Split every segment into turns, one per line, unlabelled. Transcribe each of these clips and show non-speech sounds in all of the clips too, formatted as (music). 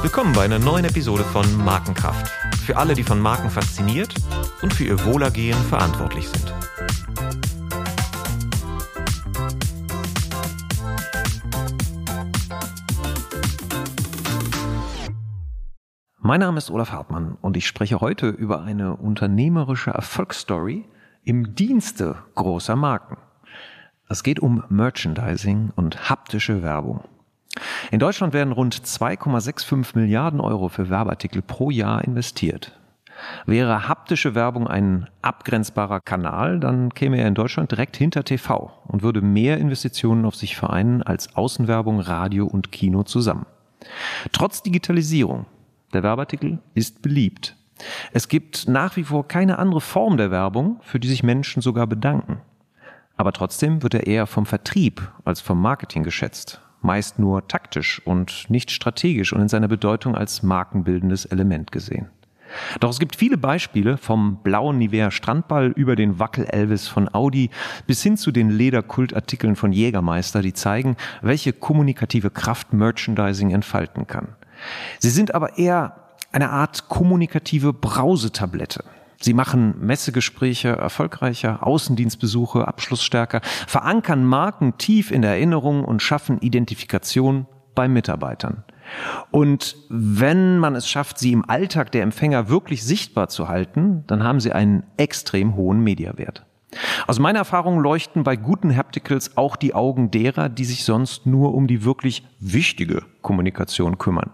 Willkommen bei einer neuen Episode von Markenkraft. Für alle, die von Marken fasziniert und für ihr Wohlergehen verantwortlich sind. Mein Name ist Olaf Hartmann und ich spreche heute über eine unternehmerische Erfolgsstory im Dienste großer Marken. Es geht um Merchandising und haptische Werbung. In Deutschland werden rund 2,65 Milliarden Euro für Werbeartikel pro Jahr investiert. Wäre haptische Werbung ein abgrenzbarer Kanal, dann käme er in Deutschland direkt hinter TV und würde mehr Investitionen auf sich vereinen als Außenwerbung, Radio und Kino zusammen. Trotz Digitalisierung der Werbeartikel ist beliebt. Es gibt nach wie vor keine andere Form der Werbung, für die sich Menschen sogar bedanken. Aber trotzdem wird er eher vom Vertrieb als vom Marketing geschätzt, meist nur taktisch und nicht strategisch und in seiner Bedeutung als markenbildendes Element gesehen. Doch es gibt viele Beispiele vom blauen Nivea Strandball über den Wackel Elvis von Audi bis hin zu den Lederkultartikeln von Jägermeister, die zeigen, welche kommunikative Kraft Merchandising entfalten kann. Sie sind aber eher eine Art kommunikative Brausetablette. Sie machen Messegespräche erfolgreicher, Außendienstbesuche abschlussstärker, verankern Marken tief in der Erinnerung und schaffen Identifikation bei Mitarbeitern. Und wenn man es schafft, sie im Alltag der Empfänger wirklich sichtbar zu halten, dann haben sie einen extrem hohen Mediawert. Aus meiner Erfahrung leuchten bei guten Hapticals auch die Augen derer, die sich sonst nur um die wirklich wichtige Kommunikation kümmern.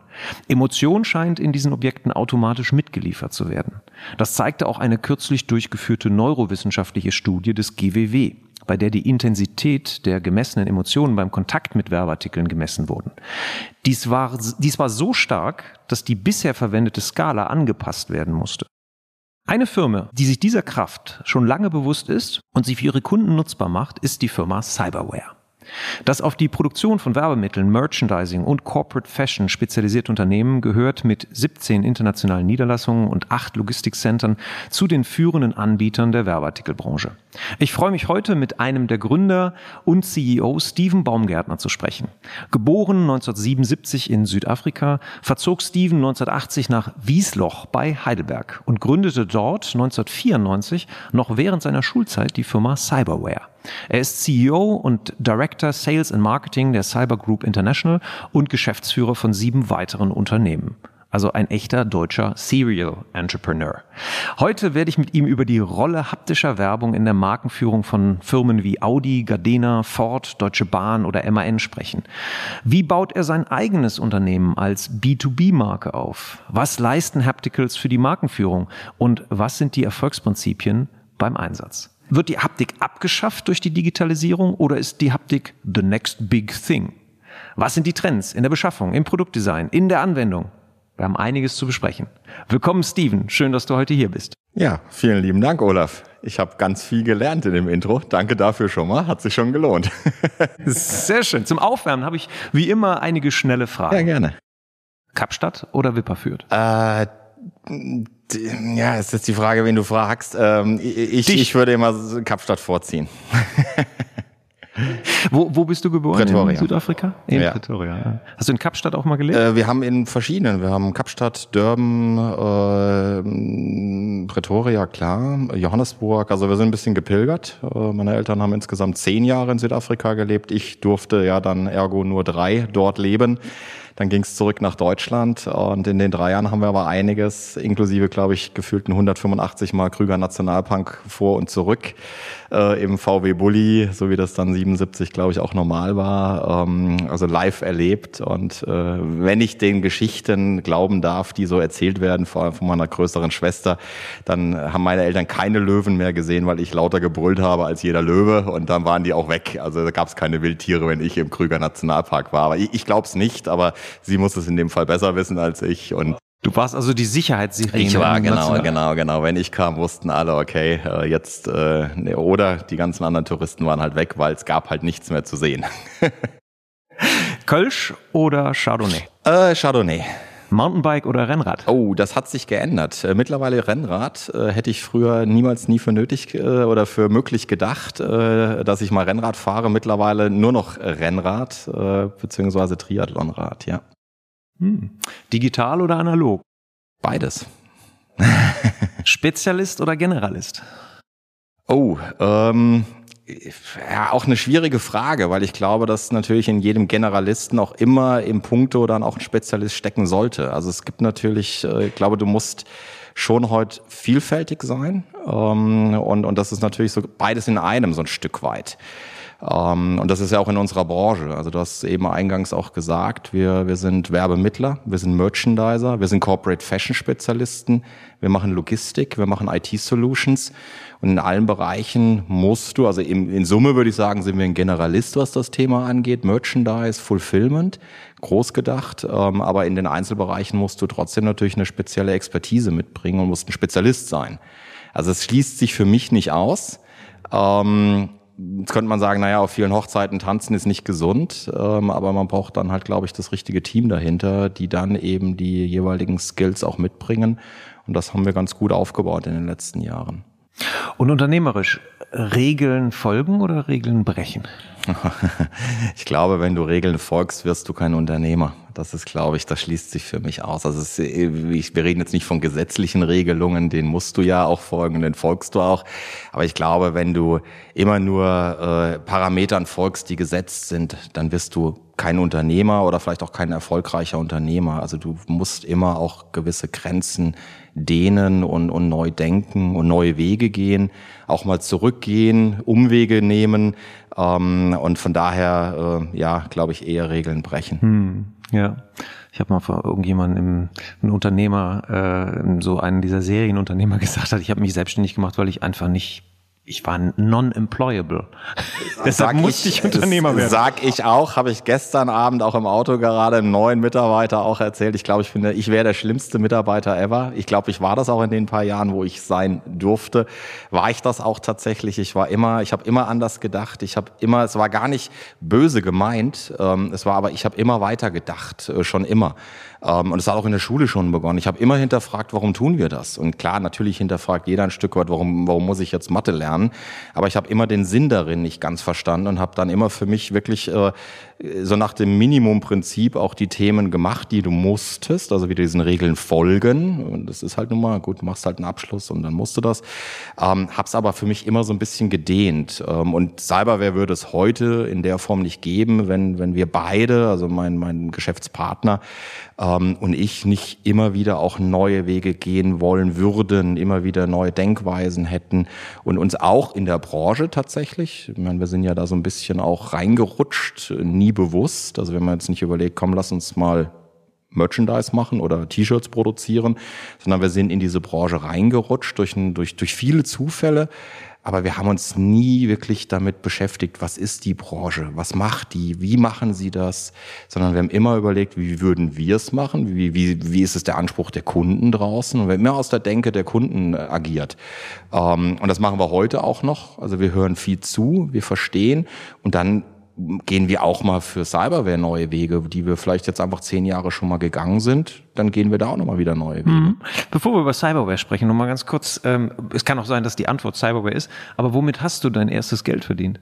Emotion scheint in diesen Objekten automatisch mitgeliefert zu werden. Das zeigte auch eine kürzlich durchgeführte neurowissenschaftliche Studie des GWW, bei der die Intensität der gemessenen Emotionen beim Kontakt mit Werbeartikeln gemessen wurden. Dies war, dies war so stark, dass die bisher verwendete Skala angepasst werden musste. Eine Firma, die sich dieser Kraft schon lange bewusst ist und sie für ihre Kunden nutzbar macht, ist die Firma Cyberware. Das auf die Produktion von Werbemitteln, Merchandising und Corporate Fashion spezialisierte Unternehmen gehört mit 17 internationalen Niederlassungen und acht Logistikcentern zu den führenden Anbietern der Werbeartikelbranche. Ich freue mich heute mit einem der Gründer und CEO Steven Baumgärtner zu sprechen. Geboren 1977 in Südafrika, verzog Steven 1980 nach Wiesloch bei Heidelberg und gründete dort 1994 noch während seiner Schulzeit die Firma Cyberware. Er ist CEO und Director Sales and Marketing der Cyber Group International und Geschäftsführer von sieben weiteren Unternehmen. Also ein echter deutscher Serial Entrepreneur. Heute werde ich mit ihm über die Rolle haptischer Werbung in der Markenführung von Firmen wie Audi, Gardena, Ford, Deutsche Bahn oder MAN sprechen. Wie baut er sein eigenes Unternehmen als B2B-Marke auf? Was leisten Hapticals für die Markenführung? Und was sind die Erfolgsprinzipien beim Einsatz? Wird die Haptik abgeschafft durch die Digitalisierung oder ist die Haptik the next big thing? Was sind die Trends in der Beschaffung, im Produktdesign, in der Anwendung? Wir haben einiges zu besprechen. Willkommen, Steven. Schön, dass du heute hier bist.
Ja, vielen lieben Dank, Olaf. Ich habe ganz viel gelernt in dem Intro. Danke dafür schon mal. Hat sich schon gelohnt. (laughs)
Sehr schön. Zum Aufwärmen habe ich wie immer einige schnelle Fragen.
Ja, gerne.
Kapstadt oder Wipperfürth?
Äh, ja, es ist die Frage, wen du fragst. Ähm, ich, ich würde immer Kapstadt vorziehen.
Wo, wo bist du geboren?
Pretoria.
In Südafrika? In
Ja.
Pretoria. ja. Hast du in Kapstadt auch mal gelebt?
Äh, wir haben in verschiedenen, wir haben Kapstadt, Durban, äh, Pretoria, klar, Johannesburg, also wir sind ein bisschen gepilgert. Äh, meine Eltern haben insgesamt zehn Jahre in Südafrika gelebt. Ich durfte ja dann ergo nur drei dort leben. Dann ging es zurück nach Deutschland und in den drei Jahren haben wir aber einiges, inklusive, glaube ich, gefühlten 185 Mal Krüger Nationalpark vor und zurück äh, im VW Bulli, so wie das dann 77, glaube ich, auch normal war, ähm, also live erlebt. Und äh, wenn ich den Geschichten glauben darf, die so erzählt werden, vor allem von meiner größeren Schwester, dann haben meine Eltern keine Löwen mehr gesehen, weil ich lauter gebrüllt habe als jeder Löwe und dann waren die auch weg. Also da gab es keine Wildtiere, wenn ich im Krüger Nationalpark war. Aber ich, ich glaube es nicht, aber sie muss es in dem Fall besser wissen als ich. Und
Du warst also die Sicherheitssirene.
ich war genau, genau, genau. Wenn ich kam, wussten alle, okay, äh, jetzt äh, ne, oder die ganzen anderen Touristen waren halt weg, weil es gab halt nichts mehr zu sehen. (laughs)
Kölsch oder Chardonnay?
äh, Chardonnay.
Mountainbike oder Rennrad?
Oh, das hat sich geändert. Äh, mittlerweile Rennrad äh, hätte ich früher niemals nie für nötig äh, oder für möglich gedacht, äh, dass ich mal Rennrad fahre. Mittlerweile nur noch Rennrad äh, beziehungsweise Triathlonrad, ja.
Hm. Digital oder analog?
Beides. (laughs)
Spezialist oder Generalist?
Oh, ähm, ja, auch eine schwierige Frage, weil ich glaube, dass natürlich in jedem Generalisten auch immer im Punkto dann auch ein Spezialist stecken sollte. Also es gibt natürlich, äh, ich glaube, du musst schon heute vielfältig sein ähm, und, und das ist natürlich so beides in einem so ein Stück weit. Ähm, und das ist ja auch in unserer Branche. Also du hast eben eingangs auch gesagt, wir, wir sind Werbemittler, wir sind Merchandiser, wir sind Corporate Fashion Spezialisten, wir machen Logistik, wir machen IT-Solutions. Und in allen Bereichen musst du, also in, in Summe würde ich sagen, sind wir ein Generalist, was das Thema angeht. Merchandise, Fulfillment, groß gedacht. Ähm, aber in den Einzelbereichen musst du trotzdem natürlich eine spezielle Expertise mitbringen und musst ein Spezialist sein. Also es schließt sich für mich nicht aus. Ähm, Jetzt könnte man sagen, naja, auf vielen Hochzeiten tanzen ist nicht gesund, ähm, aber man braucht dann halt, glaube ich, das richtige Team dahinter, die dann eben die jeweiligen Skills auch mitbringen. Und das haben wir ganz gut aufgebaut in den letzten Jahren.
Und unternehmerisch, Regeln folgen oder Regeln brechen? (laughs)
ich glaube, wenn du Regeln folgst, wirst du kein Unternehmer. Das ist, glaube ich, das schließt sich für mich aus. Also es, wir reden jetzt nicht von gesetzlichen Regelungen, den musst du ja auch folgen, den folgst du auch. Aber ich glaube, wenn du immer nur äh, Parametern folgst, die gesetzt sind, dann wirst du kein Unternehmer oder vielleicht auch kein erfolgreicher Unternehmer. Also du musst immer auch gewisse Grenzen dehnen und, und neu denken und neue Wege gehen, auch mal zurückgehen, Umwege nehmen. Ähm, und von daher, äh, ja, glaube ich, eher Regeln brechen.
Hm, ja. Ich habe mal vor irgendjemandem, ein Unternehmer, äh, so einen dieser Serienunternehmer (laughs) gesagt hat, ich habe mich selbstständig gemacht, weil ich einfach nicht ich war non-employable. (laughs)
Deshalb musste ich, ich Unternehmer werden. Sag ich auch, habe ich gestern Abend auch im Auto gerade einem neuen Mitarbeiter auch erzählt. Ich glaube, ich finde, ich wäre der schlimmste Mitarbeiter ever. Ich glaube, ich war das auch in den paar Jahren, wo ich sein durfte. War ich das auch tatsächlich. Ich war immer, ich habe immer anders gedacht. Ich habe immer, es war gar nicht böse gemeint. Ähm, es war aber, ich habe immer weiter gedacht, äh, schon immer. Ähm, und es hat auch in der Schule schon begonnen. Ich habe immer hinterfragt, warum tun wir das? Und klar, natürlich hinterfragt jeder ein Stück weit, warum, warum muss ich jetzt Mathe lernen? Aber ich habe immer den Sinn darin nicht ganz verstanden und habe dann immer für mich wirklich äh, so nach dem Minimumprinzip auch die Themen gemacht, die du musstest, also wieder diesen Regeln folgen. Und das ist halt nun mal, gut, machst halt einen Abschluss und dann musst du das. Ähm, hab's aber für mich immer so ein bisschen gedehnt. Ähm, und Cyberware würde es heute in der Form nicht geben, wenn, wenn wir beide, also mein, mein Geschäftspartner ähm, und ich nicht immer wieder auch neue Wege gehen wollen würden, immer wieder neue Denkweisen hätten und uns auch in der Branche tatsächlich, ich meine, wir sind ja da so ein bisschen auch reingerutscht, nie bewusst. Also wenn man jetzt nicht überlegt, komm, lass uns mal Merchandise machen oder T-Shirts produzieren, sondern wir sind in diese Branche reingerutscht durch, durch, durch viele Zufälle. Aber wir haben uns nie wirklich damit beschäftigt, was ist die Branche, was macht die, wie machen sie das, sondern wir haben immer überlegt, wie würden wir es machen, wie, wie, wie ist es der Anspruch der Kunden draußen und wir haben immer aus der Denke der Kunden äh, agiert. Ähm, und das machen wir heute auch noch. Also wir hören viel zu, wir verstehen und dann gehen wir auch mal für Cyberware neue Wege, die wir vielleicht jetzt einfach zehn Jahre schon mal gegangen sind, dann gehen wir da auch nochmal wieder neue Wege. Mhm.
Bevor wir über Cyberware sprechen, nochmal ganz kurz, ähm, es kann auch sein, dass die Antwort Cyberware ist, aber womit hast du dein erstes Geld verdient?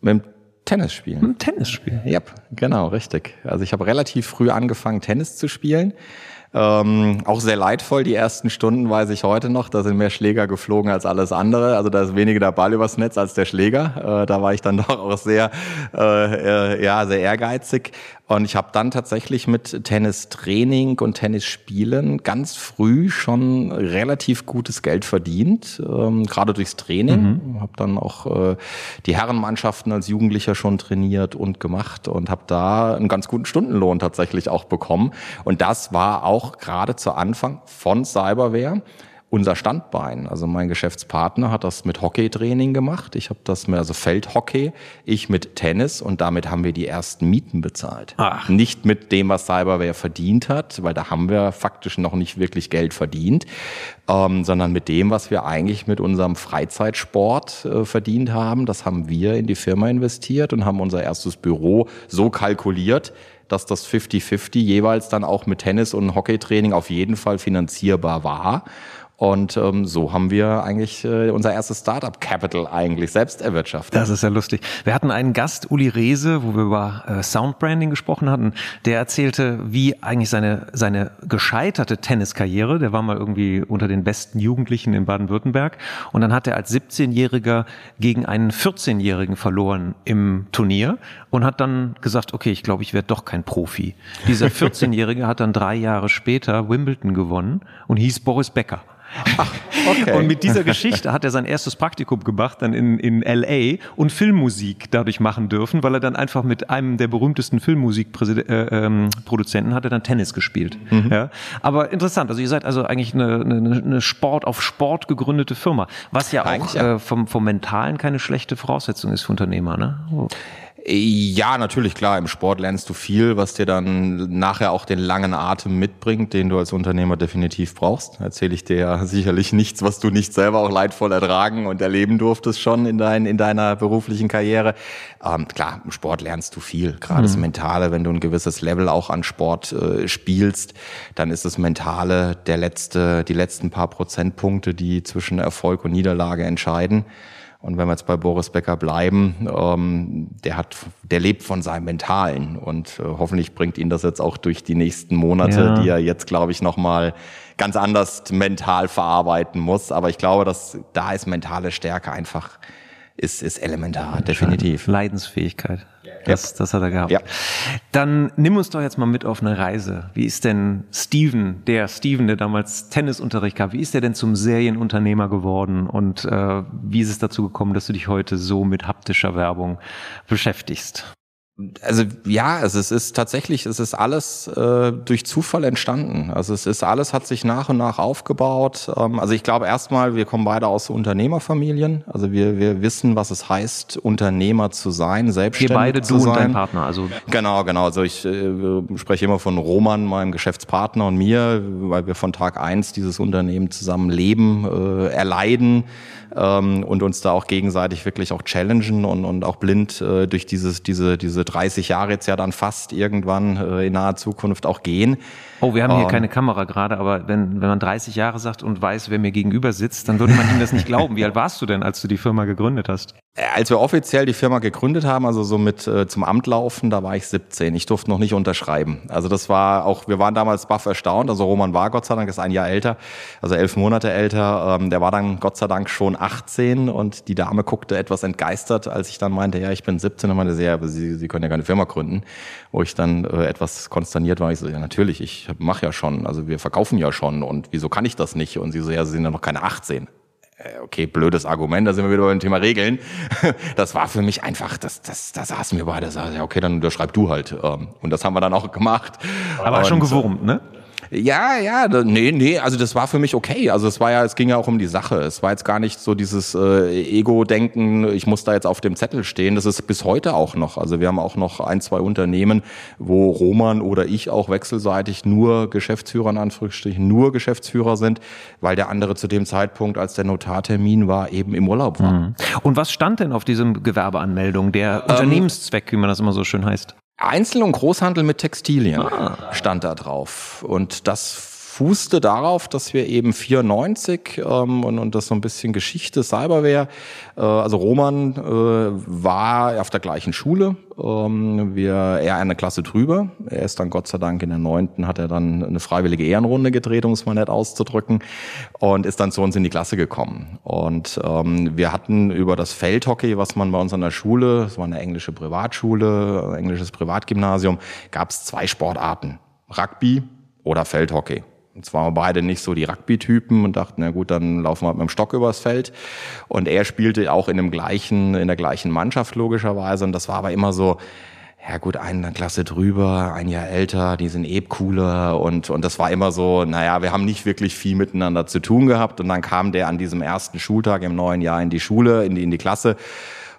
Mit dem Tennis spielen.
Mit dem Tennis spielen?
Ja, yep, genau, richtig. Also ich habe relativ früh angefangen, Tennis zu spielen. Ähm, auch sehr leidvoll, die ersten Stunden weiß ich heute noch. Da sind mehr Schläger geflogen als alles andere. Also da ist weniger der Ball übers Netz als der Schläger. Äh, da war ich dann (laughs) doch auch sehr, äh, äh, ja, sehr ehrgeizig. Und ich habe dann tatsächlich mit Tennistraining und Tennisspielen ganz früh schon relativ gutes Geld verdient, ähm, gerade durchs Training. Mhm. Habe dann auch äh, die Herrenmannschaften als Jugendlicher schon trainiert und gemacht und habe da einen ganz guten Stundenlohn tatsächlich auch bekommen. Und das war auch gerade zu Anfang von Cyberware unser Standbein. Also mein Geschäftspartner hat das mit Hockeytraining gemacht. Ich habe das mit also Feldhockey, ich mit Tennis und damit haben wir die ersten Mieten bezahlt. Ach. Nicht mit dem, was Cyberware verdient hat, weil da haben wir faktisch noch nicht wirklich Geld verdient, ähm, sondern mit dem, was wir eigentlich mit unserem Freizeitsport äh, verdient haben. Das haben wir in die Firma investiert und haben unser erstes Büro so kalkuliert, dass das 50-50 jeweils dann auch mit Tennis und Hockeytraining auf jeden Fall finanzierbar war. Und ähm, so haben wir eigentlich äh, unser erstes Startup Capital eigentlich selbst erwirtschaftet.
Das ist ja lustig. Wir hatten einen Gast, Uli Rehse, wo wir über äh, Soundbranding gesprochen hatten. Der erzählte, wie eigentlich seine, seine gescheiterte Tenniskarriere, der war mal irgendwie unter den besten Jugendlichen in Baden-Württemberg. Und dann hat er als 17-Jähriger gegen einen 14-Jährigen verloren im Turnier und hat dann gesagt, okay, ich glaube, ich werde doch kein Profi. Dieser (laughs) 14-Jährige hat dann drei Jahre später Wimbledon gewonnen und hieß Boris Becker. Ach, okay. Und mit dieser Geschichte hat er sein erstes Praktikum gemacht, dann in, in LA und Filmmusik dadurch machen dürfen, weil er dann einfach mit einem der berühmtesten Filmmusikproduzenten äh, ähm, hat er dann Tennis gespielt. Mhm. Ja? Aber interessant, also ihr seid also eigentlich eine, eine, eine Sport auf Sport gegründete Firma, was ja auch. Äh, vom, vom Mentalen keine schlechte Voraussetzung ist für Unternehmer. Ne? Oh.
Ja, natürlich, klar. Im Sport lernst du viel, was dir dann nachher auch den langen Atem mitbringt, den du als Unternehmer definitiv brauchst. Erzähle ich dir ja (laughs) sicherlich nichts, was du nicht selber auch leidvoll ertragen und erleben durftest schon in, dein, in deiner beruflichen Karriere. Ähm, klar, im Sport lernst du viel. Gerade mhm. das Mentale, wenn du ein gewisses Level auch an Sport äh, spielst, dann ist das Mentale der letzte, die letzten paar Prozentpunkte, die zwischen Erfolg und Niederlage entscheiden. Und wenn wir jetzt bei Boris Becker bleiben, ähm, der hat, der lebt von seinem Mentalen und äh, hoffentlich bringt ihn das jetzt auch durch die nächsten Monate, ja. die er jetzt, glaube ich, nochmal ganz anders mental verarbeiten muss. Aber ich glaube, dass da ist mentale Stärke einfach ist, ist elementar, definitiv.
Leidensfähigkeit. Das, das hat er gehabt. Ja. Dann nimm uns doch jetzt mal mit auf eine Reise. Wie ist denn Steven, der Steven, der damals Tennisunterricht gab, wie ist der denn zum Serienunternehmer geworden und äh, wie ist es dazu gekommen, dass du dich heute so mit haptischer Werbung beschäftigst?
Also ja, also es ist tatsächlich, es ist alles äh, durch Zufall entstanden. Also es ist alles hat sich nach und nach aufgebaut. Ähm, also ich glaube erstmal, wir kommen beide aus Unternehmerfamilien. Also wir wir wissen, was es heißt, Unternehmer zu sein, selbstständig wir beide, zu du sein. Und dein
Partner, also
genau, genau. Also ich äh, spreche immer von Roman, meinem Geschäftspartner und mir, weil wir von Tag eins dieses Unternehmen zusammen leben, äh, erleiden ähm, und uns da auch gegenseitig wirklich auch challengen und, und auch blind äh, durch dieses, diese, diese 30 Jahre jetzt ja dann fast irgendwann äh, in naher Zukunft auch gehen.
Oh, wir haben hier um, keine Kamera gerade, aber wenn, wenn man 30 Jahre sagt und weiß, wer mir gegenüber sitzt, dann würde man ihm das nicht glauben. Wie alt warst du denn, als du die Firma gegründet hast?
Äh, als wir offiziell die Firma gegründet haben, also so mit äh, zum Amt laufen, da war ich 17. Ich durfte noch nicht unterschreiben. Also das war auch, wir waren damals baff erstaunt. Also Roman war Gott sei Dank, ist ein Jahr älter, also elf Monate älter. Ähm, der war dann Gott sei Dank schon 18 und die Dame guckte etwas entgeistert, als ich dann meinte, ja, ich bin 17 und meinte, sehr, Sie, Sie können ja keine Firma gründen. Wo ich dann äh, etwas konsterniert war. Ich so, ja, natürlich, ich mache ja schon, also wir verkaufen ja schon und wieso kann ich das nicht? Und sie so, ja, Sie sind ja noch keine 18 äh, okay, blödes Argument, da sind wir wieder beim Thema Regeln. (laughs) Das war für mich einfach, das, das, da saßen wir beide, da ja, okay, dann unterschreib du halt. Ähm, und das haben wir dann auch gemacht.
Aber und, schon gewurmt, ne?
Ja, ja, nee, nee, also das war für mich okay. Also es war ja, es ging ja auch um die Sache. Es war jetzt gar nicht so dieses äh, Ego-Denken, ich muss da jetzt auf dem Zettel stehen. Das ist bis heute auch noch. Also wir haben auch noch ein, zwei Unternehmen, wo Roman oder ich auch wechselseitig nur Geschäftsführer in Anführungsstrichen, nur Geschäftsführer sind, weil der andere zu dem Zeitpunkt, als der Notartermin war, eben im Urlaub war. Mhm.
Und was stand denn auf diesem Gewerbeanmeldung? Der ähm, Unternehmenszweck, wie man das immer so schön heißt?
Einzel- und Großhandel mit Textilien ah. stand da drauf. Und das fußte darauf, dass wir eben 94 ähm, und, und das so ein bisschen Geschichte Cyberware, äh, also Roman äh, war auf der gleichen Schule, ähm, wir er eine Klasse drüber. Er ist dann Gott sei Dank in der neunten hat er dann eine freiwillige Ehrenrunde gedreht, um es mal nett auszudrücken, und ist dann zu uns in die Klasse gekommen. Und ähm, wir hatten über das Feldhockey, was man bei uns an der Schule, es war eine englische Privatschule, ein englisches Privatgymnasium, gab es zwei Sportarten: Rugby oder Feldhockey. Und zwar beide nicht so die Rugby-Typen und dachten, na gut, dann laufen wir halt mit dem Stock übers Feld. Und er spielte auch in dem gleichen, in der gleichen Mannschaft logischerweise. Und das war aber immer so, ja gut, eine Klasse drüber, ein Jahr älter, die sind eh cooler und, und das war immer so, naja, wir haben nicht wirklich viel miteinander zu tun gehabt und dann kam der an diesem ersten Schultag im neuen Jahr in die Schule, in die, in die Klasse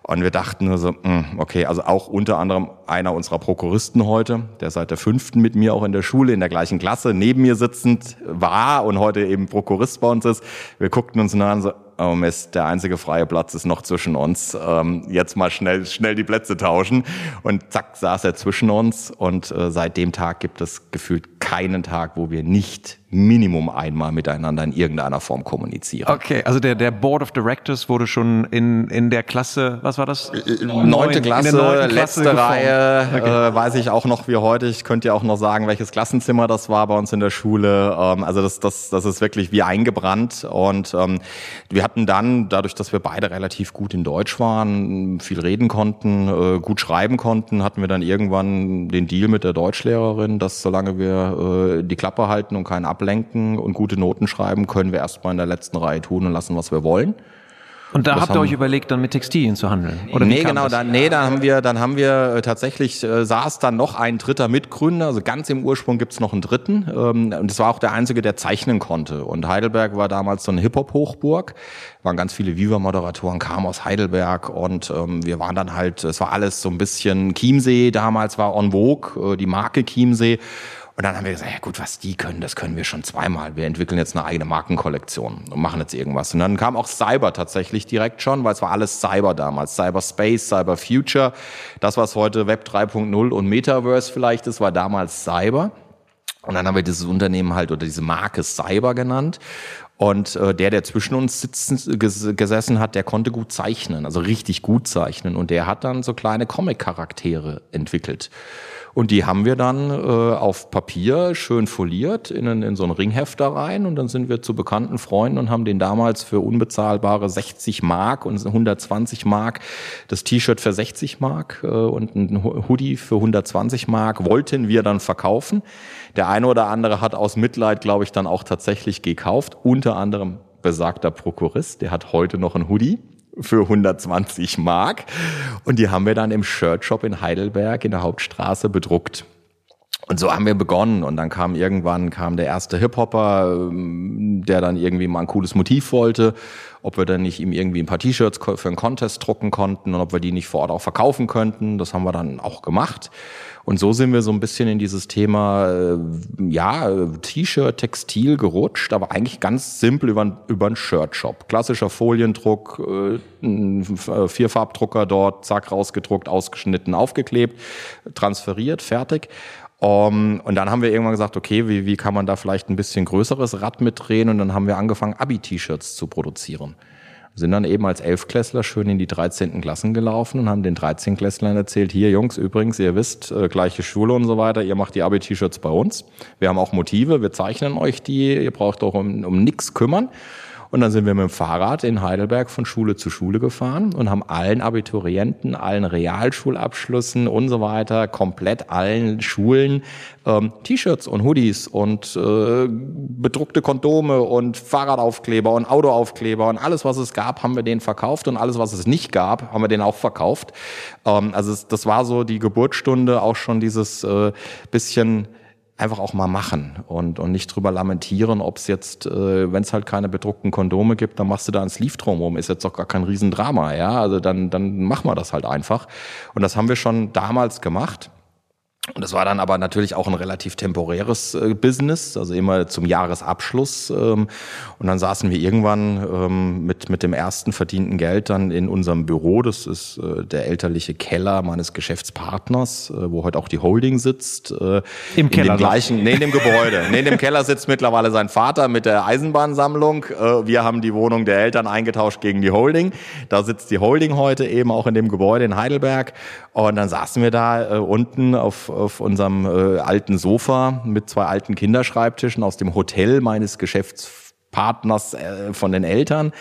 und wir dachten nur so, hm, okay, also auch unter anderem einer unserer Prokuristen heute, der seit der fünften mit mir auch in der Schule, in der gleichen Klasse, neben mir sitzend war und heute eben Prokurist bei uns ist. Wir guckten uns nur an so, oh Mist, der einzige freie Platz ist noch zwischen uns. Ähm, jetzt mal schnell, schnell die Plätze tauschen. Und zack, saß er zwischen uns. Und äh, seit dem Tag gibt es gefühlt keinen Tag, wo wir nicht Minimum einmal miteinander in irgendeiner Form kommunizieren.
Okay, also der, der Board of Directors wurde schon in, in der Klasse, was war das?
Neunte Klasse, Klasse letzte geformt. Reihe, okay. äh, weiß ich auch noch wie heute. Ich könnte ja auch noch sagen, welches Klassenzimmer das war bei uns in der Schule. Ähm, also das, das, das ist wirklich wie eingebrannt. Und ähm, wir hatten dann, dadurch, dass wir beide relativ gut in Deutsch waren, viel reden konnten, äh, gut schreiben konnten, hatten wir dann irgendwann den Deal mit der Deutschlehrerin, dass solange wir äh, die Klappe halten und keinen Ablenkung ablenken und gute Noten schreiben, können wir erstmal in der letzten Reihe tun und lassen, was wir wollen.
Und da habt ihr euch überlegt, dann mit Textilien zu handeln?
Oder nee, genau, dann, nee, dann haben wir, dann haben wir äh, tatsächlich, äh, saß dann noch ein dritter Mitgründer, also ganz im Ursprung gibt's noch einen dritten. Ähm, und das war auch der Einzige, der zeichnen konnte. Und Heidelberg war damals so eine Hip-Hop-Hochburg. Waren ganz viele Viva-Moderatoren, kamen aus Heidelberg und ähm, wir waren dann halt, es war alles so ein bisschen Chiemsee, damals war On Vogue, äh, die Marke Chiemsee. Und dann haben wir gesagt, ja gut, was die können, das können wir schon zweimal. Wir entwickeln jetzt eine eigene Markenkollektion und machen jetzt irgendwas. Und dann kam auch Cyber tatsächlich direkt schon, weil es war alles Cyber damals. Cyberspace, Cyber Future. Das, was heute Web 3.0 und Metaverse vielleicht ist, war damals Cyber. Und dann haben wir dieses Unternehmen halt oder diese Marke Cyber genannt. Und äh, der, der zwischen uns sitzen, gesessen hat, der konnte gut zeichnen, also richtig gut zeichnen. Und der hat dann so kleine Comic-Charaktere entwickelt. Und die haben wir dann äh, auf Papier schön foliert in, in so ein Ringhefter rein und dann sind wir zu bekannten Freunden und haben den damals für unbezahlbare 60 Mark und 120 Mark das T-Shirt für 60 Mark äh, und ein Hoodie für 120 Mark wollten wir dann verkaufen. Der eine oder andere hat aus Mitleid, glaube ich, dann auch tatsächlich gekauft, unter anderem besagter Prokurist, der hat heute noch ein Hoodie für 120 Mark. Und die haben wir dann im Shirtshop in Heidelberg in der Hauptstraße bedruckt. Und so haben wir begonnen und dann kam irgendwann kam der erste Hip-Hopper, ähm, der dann irgendwie mal ein cooles Motiv wollte, ob wir dann nicht ihm irgendwie ein paar T-Shirts für einen Contest drucken konnten und ob wir die nicht vor Ort auch verkaufen könnten. Das haben wir dann auch gemacht. Und so sind wir so ein bisschen in dieses Thema, äh, ja, T-Shirt, Textil gerutscht, aber eigentlich ganz simpel über, über einen Shirt-Shop. Klassischer Foliendruck, äh, Vierfarbdrucker dort, zack, rausgedruckt, ausgeschnitten, aufgeklebt, transferiert, fertig. Um, und dann haben wir irgendwann gesagt, okay, wie, wie kann man da vielleicht ein bisschen größeres Rad mitdrehen? Und dann haben wir angefangen, Abi-T-Shirts zu produzieren sind dann eben als Elfklässler schön in die 13. Klassen gelaufen und haben den 13. Klässlern erzählt, hier Jungs, übrigens, ihr wisst, äh, gleiche Schule und so weiter, ihr macht die Abi-T-Shirts bei uns. Wir haben auch Motive, wir zeichnen euch die, ihr braucht auch um, um nichts kümmern. Und dann sind wir mit dem Fahrrad in Heidelberg von Schule zu Schule gefahren und haben allen Abiturienten, allen Realschulabschlüssen und so weiter, komplett allen Schulen ähm, T-Shirts und Hoodies und äh, bedruckte Kondome und Fahrradaufkleber und Autoaufkleber und alles, was es gab, haben wir denen verkauft und alles, was es nicht gab, haben wir denen auch verkauft. Ähm, also es, das war so die Geburtsstunde, auch schon dieses äh, bisschen einfach auch mal machen und, und nicht drüber lamentieren, ob es jetzt, äh, wenn es halt keine bedruckten Kondome gibt, dann machst du da ein Sleeve drumherum, ist jetzt doch gar kein Riesendrama, ja, also dann, dann machen wir das halt einfach. Und das haben wir schon damals gemacht. Und das war dann aber natürlich auch ein relativ temporäres äh, Business, also immer zum Jahresabschluss. Ähm, und dann saßen wir irgendwann ähm, mit, mit dem ersten verdienten Geld dann in unserem Büro. Das ist äh, der elterliche Keller meines Geschäftspartners, äh, wo heute auch die Holding sitzt. Äh,
Im Keller?
In dem gleichen, nee, in dem Gebäude. nee, in dem Keller sitzt mittlerweile sein Vater mit der Eisenbahnsammlung. Äh, wir haben die Wohnung der Eltern eingetauscht gegen die Holding. Da sitzt die Holding heute eben auch in dem Gebäude in Heidelberg. Und dann saßen wir da äh, unten auf auf unserem äh, alten Sofa mit zwei alten Kinderschreibtischen aus dem Hotel meines Geschäftspartners äh, von den Eltern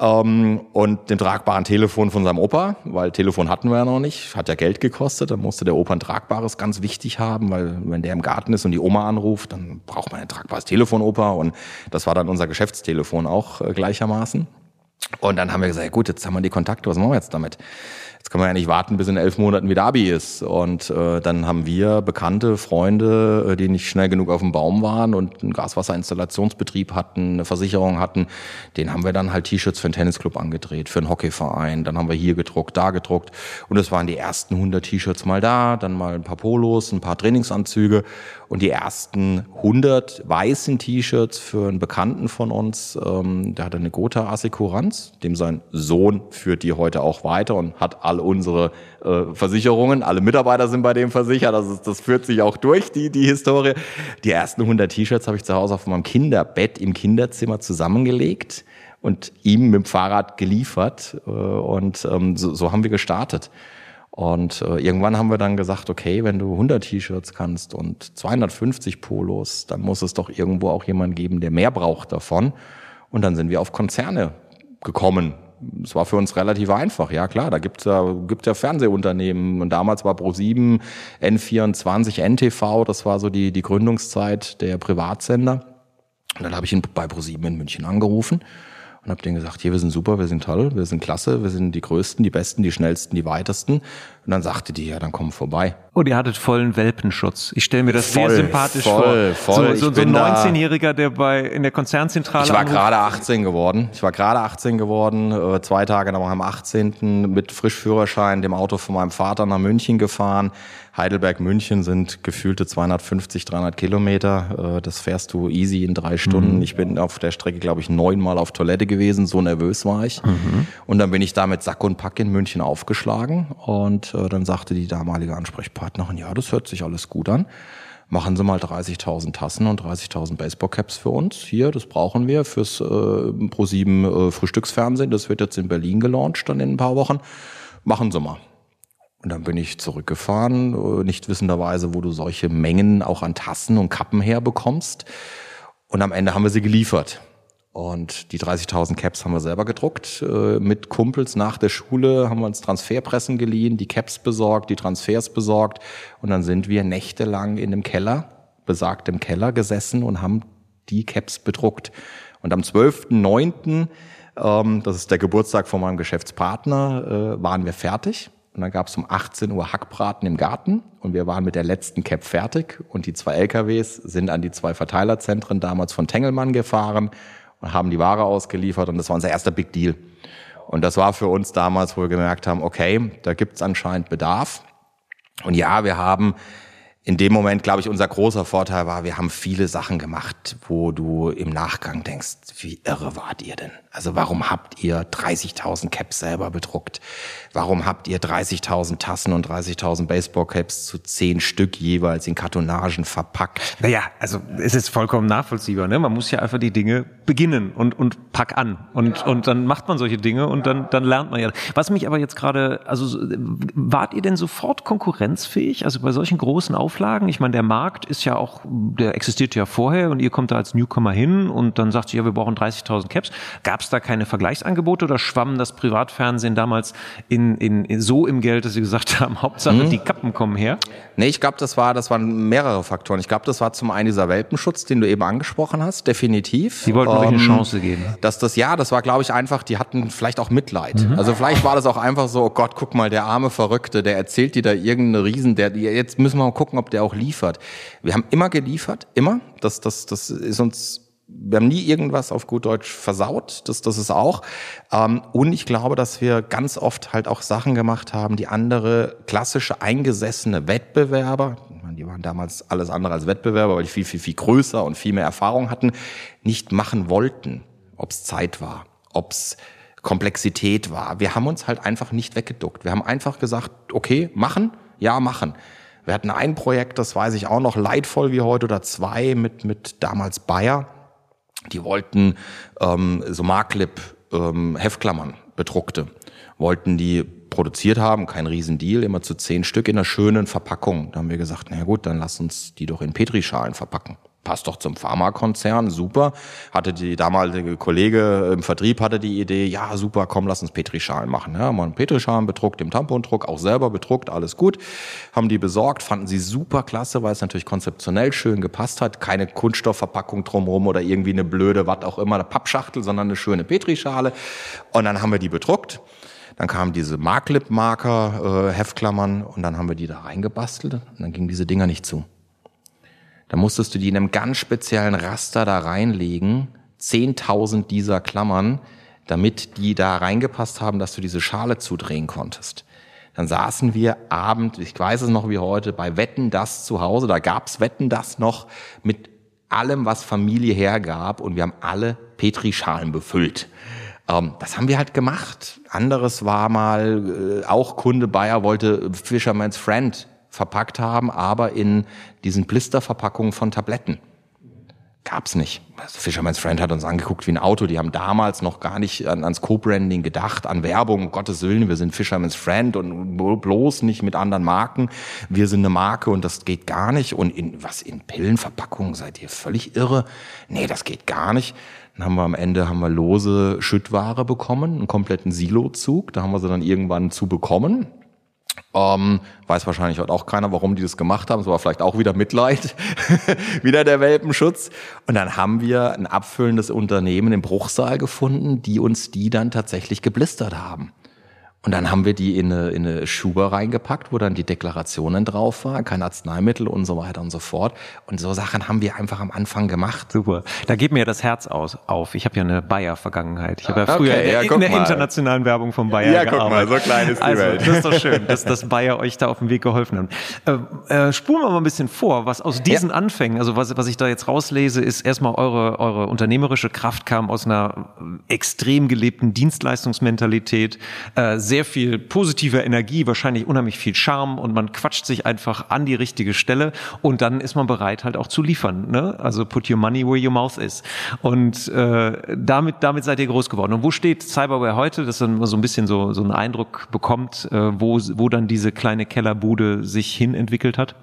ähm, und dem tragbaren Telefon von seinem Opa, weil Telefon hatten wir ja noch nicht, hat ja Geld gekostet, dann musste der Opa ein tragbares ganz wichtig haben, weil wenn der im Garten ist und die Oma anruft, dann braucht man ein tragbares Telefon, Opa und das war dann unser Geschäftstelefon auch äh, gleichermaßen. Und dann haben wir gesagt, gut, jetzt haben wir die Kontakte, was machen wir jetzt damit? Jetzt kann man ja nicht warten, bis in elf Monaten wieder Abi ist. Und äh, dann haben wir bekannte Freunde, äh, die nicht schnell genug auf dem Baum waren und einen Gaswasserinstallationsbetrieb hatten, eine Versicherung hatten. Den haben wir dann halt T-Shirts für einen Tennisclub angedreht, für einen Hockeyverein. Dann haben wir hier gedruckt, da gedruckt. Und es waren die ersten 100 T-Shirts mal da, dann mal ein paar Polos, ein paar Trainingsanzüge. Und die ersten 100 weißen T-Shirts für einen Bekannten von uns, ähm, der hatte eine Gotha Assekuranz, dem sein Sohn führt die heute auch weiter und hat all unsere äh, Versicherungen, alle Mitarbeiter sind bei dem versichert, also das führt sich auch durch, die, die Historie. Die ersten 100 T-Shirts habe ich zu Hause auf meinem Kinderbett im Kinderzimmer zusammengelegt und ihm mit dem Fahrrad geliefert äh, und ähm, so, so haben wir gestartet. Und äh, irgendwann haben wir dann gesagt, okay, wenn du 100 T-Shirts kannst und 250 Polos, dann muss es doch irgendwo auch jemand geben, der mehr braucht davon. Und dann sind wir auf Konzerne gekommen. Es war für uns relativ einfach. Ja klar, da gibt's ja, gibt ja Fernsehunternehmen. Und damals war Pro7, N24, NTV, das war so die, die Gründungszeit der Privatsender. Und dann habe ich ihn bei Pro7 in München angerufen und habe denen gesagt, hier, wir sind super, wir sind toll, wir sind klasse, wir sind die Größten, die Besten, die Schnellsten, die Weitesten. Und dann sagte die, ja, dann komm vorbei.
Und ihr hattet vollen Welpenschutz. Ich stelle mir das voll, sehr sympathisch
voll,
vor.
Voll,
so, so, so ein 19-Jähriger, der bei in der Konzernzentrale.
Ich war gerade 18 geworden. Ich war gerade 18 geworden, äh, zwei Tage nach meinem 18. mit Frischführerschein, dem Auto von meinem Vater nach München gefahren. Heidelberg, München sind gefühlte 250, 300 Kilometer. Äh, das fährst du easy in drei Stunden. Mhm. Ich bin auf der Strecke, glaube ich, neunmal auf Toilette gewesen. So nervös war ich. Mhm. Und dann bin ich da mit Sack und Pack in München aufgeschlagen und äh, dann sagte die damalige Ansprechpartnerin, ja, das hört sich alles gut an. Machen Sie mal 30.000 Tassen und 30.000 Baseballcaps für uns. Hier, das brauchen wir fürs äh, Pro7 äh, Frühstücksfernsehen. Das wird jetzt in Berlin gelauncht dann in ein paar Wochen. Machen Sie mal. Und dann bin ich zurückgefahren, äh, nicht wissenderweise, wo du solche Mengen auch an Tassen und Kappen herbekommst. Und am Ende haben wir sie geliefert. Und die 30.000 Caps haben wir selber gedruckt. Äh, mit Kumpels nach der Schule haben wir uns Transferpressen geliehen, die Caps besorgt, die Transfers besorgt. Und dann sind wir nächtelang in dem Keller, besagtem Keller gesessen und haben die Caps bedruckt. Und am 12.09., ähm, das ist der Geburtstag von meinem Geschäftspartner, äh, waren wir fertig. Und dann gab es um 18 Uhr Hackbraten im Garten und wir waren mit der letzten Cap fertig und die zwei LKWs sind an die zwei Verteilerzentren damals von Tengelmann gefahren und haben die Ware ausgeliefert und das war unser erster Big Deal. Und das war für uns damals, wo wir gemerkt haben, okay, da gibt es anscheinend Bedarf. Und ja, wir haben in dem Moment, glaube ich, unser großer Vorteil war, wir haben viele Sachen gemacht, wo du im Nachgang denkst, wie irre wart ihr denn? Also warum habt ihr 30.000 Caps selber bedruckt? Warum habt ihr 30.000 Tassen und 30.000 Baseballcaps zu zehn Stück jeweils in Kartonagen verpackt?
Naja, also es ist vollkommen nachvollziehbar. Ne? Man muss ja einfach die Dinge beginnen und, und pack an. Und, ja. und dann macht man solche Dinge und dann, dann lernt man ja. Was mich aber jetzt gerade, also wart ihr denn sofort konkurrenzfähig? Also bei solchen großen Auflagen? Ich meine, der Markt ist ja auch, der existiert ja vorher und ihr kommt da als Newcomer hin und dann sagt ihr, ja, wir brauchen 30.000 Caps. Gab es da keine Vergleichsangebote oder schwamm das Privatfernsehen damals in, in, in so im Geld, dass sie gesagt (laughs) haben, Hauptsache mhm. die Kappen kommen her?
Nee, ich glaube, das war, das waren mehrere Faktoren. Ich glaube, das war zum einen dieser Welpenschutz, den du eben angesprochen hast, definitiv.
Die wollten ähm, euch eine ähm, Chance geben.
Dass das, ja, das war, glaube ich, einfach, die hatten vielleicht auch Mitleid. Mhm. Also vielleicht war das auch einfach so, oh Gott, guck mal, der arme Verrückte, der erzählt dir da irgendeine Riesen, der, jetzt müssen wir mal gucken, ob der auch liefert. Wir haben immer geliefert, immer. Das, das, das ist uns wir haben nie irgendwas auf gut Deutsch versaut, das, das ist auch. Ähm, und ich glaube, dass wir ganz oft halt auch Sachen gemacht haben, die andere klassische eingesessene Wettbewerber, die waren damals alles andere als Wettbewerber, weil die viel, viel, viel größer und viel mehr Erfahrung hatten, nicht machen wollten. Ob es Zeit war, ob es Komplexität war. Wir haben uns halt einfach nicht weggeduckt. Wir haben einfach gesagt, okay, machen, ja, machen. Wir hatten ein Projekt, das weiß ich auch noch, leidvoll wie heute, oder zwei mit, mit damals Bayer die wollten ähm, so Marklip ähm, Heftklammern bedruckte, wollten die produziert haben, kein Riesendeal, immer zu zehn Stück in einer schönen Verpackung. Da haben wir gesagt, na gut, dann lass uns die doch in Petrischalen verpacken passt doch zum Pharmakonzern, super. Hatte die damalige Kollege im Vertrieb hatte die Idee, ja super, komm, lass uns Petrischalen machen. Ja, haben wir Petrischalen bedruckt, im Tampondruck, auch selber bedruckt, alles gut. Haben die besorgt, fanden sie super klasse, weil es natürlich konzeptionell schön gepasst hat. Keine Kunststoffverpackung drumherum oder irgendwie eine blöde, was auch immer, eine Pappschachtel, sondern eine schöne Petrischale. Und dann haben wir die bedruckt. Dann kamen diese Marklip-Marker, äh, Heftklammern und dann haben wir die da reingebastelt und dann gingen diese Dinger nicht zu. Da musstest du die in einem ganz speziellen Raster da reinlegen, 10.000 dieser Klammern, damit die da reingepasst haben, dass du diese Schale zudrehen konntest. Dann saßen wir abend, ich weiß es noch wie heute, bei Wetten das zu Hause, da gab's Wetten das noch mit allem, was Familie hergab und wir haben alle Petrischalen befüllt. Ähm, das haben wir halt gemacht. Anderes war mal, äh, auch Kunde Bayer wollte Fisherman's Friend verpackt haben, aber in diesen Blisterverpackungen von Tabletten. Gab's nicht. Also Fisherman's Friend hat uns angeguckt wie ein Auto. Die haben damals noch gar nicht an, ans Co-Branding gedacht, an Werbung. Um Gottes Willen, wir sind Fisherman's Friend und bloß nicht mit anderen Marken. Wir sind eine Marke und das geht gar nicht. Und in was in Pillenverpackungen seid ihr völlig irre? Nee, das geht gar nicht. Dann haben wir am Ende haben wir lose Schüttware bekommen, einen kompletten Silozug. Da haben wir sie dann irgendwann zu bekommen. Ähm, weiß wahrscheinlich heute auch keiner, warum die das gemacht haben. Es war vielleicht auch wieder Mitleid, (laughs) wieder der Welpenschutz. Und dann haben wir ein abfüllendes Unternehmen im Bruchsaal gefunden, die uns die dann tatsächlich geblistert haben. Und dann haben wir die in eine, in eine Schuber reingepackt, wo dann die Deklarationen drauf waren, kein Arzneimittel und so weiter und so fort. Und so Sachen haben wir einfach am Anfang gemacht.
Super. Da geht mir das Herz aus, auf. Ich habe ja eine Bayer-Vergangenheit. Ich habe ja früher okay, ja, in, der internationalen Werbung von Bayer ja, gearbeitet. Ja, guck mal, so klein ist die also, Welt. Das ist doch schön, dass, dass Bayer euch da auf dem Weg geholfen hat. Äh, äh, spulen wir mal ein bisschen vor, was aus diesen ja. Anfängen, also was, was ich da jetzt rauslese, ist erstmal eure, eure unternehmerische Kraft kam aus einer extrem gelebten Dienstleistungsmentalität, äh, sehr viel positiver Energie, wahrscheinlich unheimlich viel Charme und man quatscht sich einfach an die richtige Stelle und dann ist man bereit halt auch zu liefern. Ne? Also put your money where your mouth is. Und äh, damit, damit seid ihr groß geworden. Und wo steht Cyberware heute, dass man so ein bisschen so, so einen Eindruck bekommt, äh, wo, wo dann diese kleine Kellerbude sich hin entwickelt hat?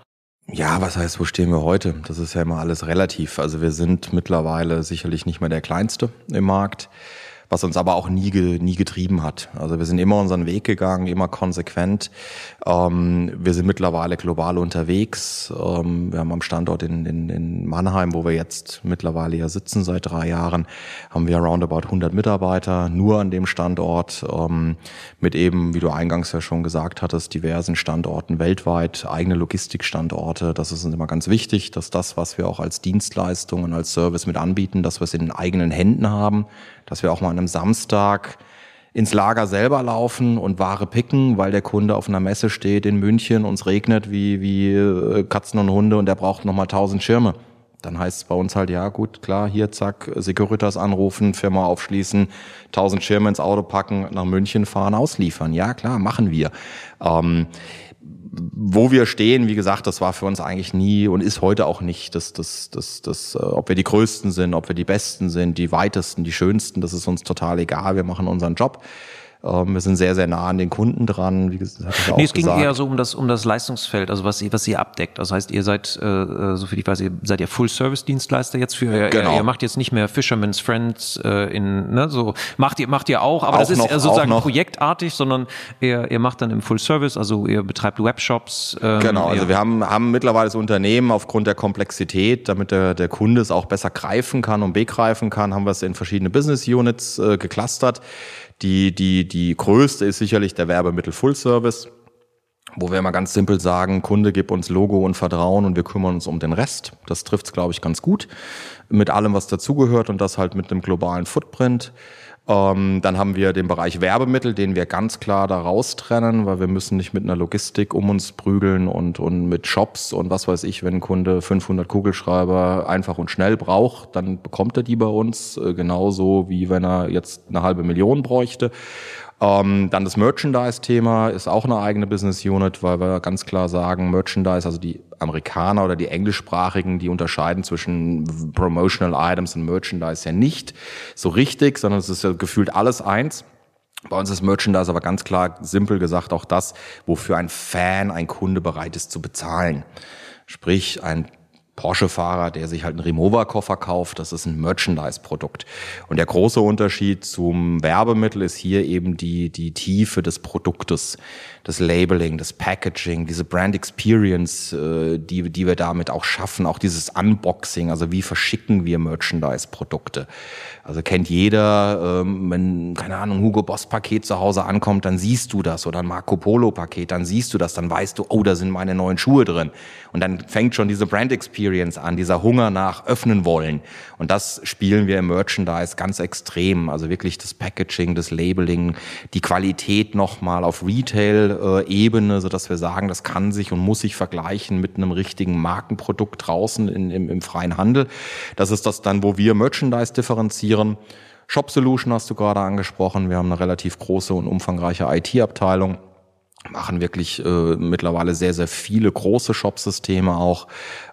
Ja, was heißt, wo stehen wir heute? Das ist ja immer alles relativ. Also wir sind mittlerweile sicherlich nicht mehr der Kleinste im Markt was uns aber auch nie, nie getrieben hat. Also wir sind immer unseren Weg gegangen, immer konsequent. Ähm, wir sind mittlerweile global unterwegs. Ähm, wir haben am Standort in, in, in Mannheim, wo wir jetzt mittlerweile ja sitzen seit drei Jahren, haben wir roundabout 100 Mitarbeiter nur an dem Standort ähm, mit eben, wie du eingangs ja schon gesagt hattest, diversen Standorten weltweit, eigene Logistikstandorte. Das ist uns immer ganz wichtig, dass das, was wir auch als Dienstleistung und als Service mit anbieten, dass wir es in den eigenen Händen haben dass wir auch mal an einem Samstag ins Lager selber laufen und Ware picken, weil der Kunde auf einer Messe steht in München und es regnet wie, wie äh, Katzen und Hunde und der braucht nochmal tausend Schirme. Dann heißt es bei uns halt, ja gut, klar, hier zack, Securitas anrufen, Firma aufschließen, tausend Schirme ins Auto packen, nach München fahren, ausliefern. Ja klar, machen wir. Ähm, wo wir stehen, wie gesagt, das war für uns eigentlich nie und ist heute auch nicht, das, das, das, das, äh, ob wir die Größten sind, ob wir die Besten sind, die Weitesten, die Schönsten, das ist uns total egal. Wir machen unseren Job. Ähm, wir sind sehr, sehr nah an den Kunden dran. Wie
gesagt, ich nee, es ging gesagt. eher so um das, um das Leistungsfeld, also was ihr, was ihr abdeckt. Das heißt, ihr seid, äh, äh so viel ich weiß, ihr seid ja Full-Service-Dienstleister jetzt für, genau. ihr, ihr macht jetzt nicht mehr Fisherman's Friends äh, in, ne, so, macht ihr, macht ihr auch, aber auch das ist noch, sozusagen projektartig, sondern ihr, ihr macht dann im Full-Service, also ihr betreibt Webshops.
Ähm, genau, also wir haben, haben mittlerweile das Unternehmen aufgrund der Komplexität, damit der, der Kunde es auch besser greifen kann und begreifen kann, haben wir es in verschiedene Business Units äh, geclustert. Die, die, die größte ist sicherlich der Werbemittel Full Service, wo wir immer ganz simpel sagen, Kunde, gib uns Logo und Vertrauen und wir kümmern uns um den Rest. Das trifft es, glaube ich, ganz gut. Mit allem, was dazugehört und das halt mit einem globalen Footprint. Ähm, dann haben wir den Bereich Werbemittel, den wir ganz klar da raustrennen, weil wir müssen nicht mit einer Logistik um uns prügeln und, und mit Shops und was weiß ich, wenn ein Kunde 500 Kugelschreiber einfach und schnell braucht, dann bekommt er die bei uns, äh, genauso wie wenn er jetzt eine halbe Million bräuchte. Ähm, dann das Merchandise-Thema ist auch eine eigene Business Unit, weil wir ganz klar sagen, Merchandise, also die Amerikaner oder die englischsprachigen, die unterscheiden zwischen Promotional Items und Merchandise ja nicht so richtig, sondern es ist ja gefühlt alles eins. Bei uns ist Merchandise aber ganz klar, simpel gesagt, auch das, wofür ein Fan, ein Kunde bereit ist zu bezahlen. Sprich, ein Porsche-Fahrer, der sich halt einen Remover-Koffer kauft, das ist ein Merchandise-Produkt. Und der große Unterschied zum Werbemittel ist hier eben die, die Tiefe des Produktes, das Labeling, das Packaging, diese Brand Experience, äh, die, die wir damit auch schaffen, auch dieses Unboxing, also wie verschicken wir Merchandise-Produkte. Also kennt jeder, ähm, wenn, keine Ahnung, Hugo Boss-Paket zu Hause ankommt, dann siehst du das oder ein Marco Polo-Paket, dann siehst du das, dann weißt du, oh, da sind meine neuen Schuhe drin. Und dann fängt schon diese Brand Experience an, dieser Hunger nach öffnen wollen. Und das spielen wir im Merchandise ganz extrem. Also wirklich das Packaging, das Labeling, die Qualität nochmal auf Retail-Ebene, so dass wir sagen, das kann sich und muss sich vergleichen mit einem richtigen Markenprodukt draußen in, im, im freien Handel. Das ist das dann, wo wir Merchandise differenzieren. Shop Solution hast du gerade angesprochen. Wir haben eine relativ große und umfangreiche IT-Abteilung machen wirklich äh, mittlerweile sehr, sehr viele große Shopsysteme auch.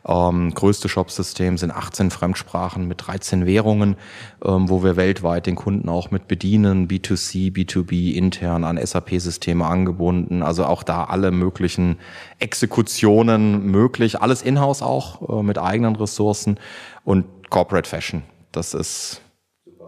Ähm, größte Shopsystem sind 18 Fremdsprachen mit 13 Währungen, ähm, wo wir weltweit den Kunden auch mit bedienen, B2C, B2B, intern an SAP-Systeme angebunden. Also auch da alle möglichen Exekutionen möglich. Alles in-house auch äh, mit eigenen Ressourcen und Corporate Fashion. Das ist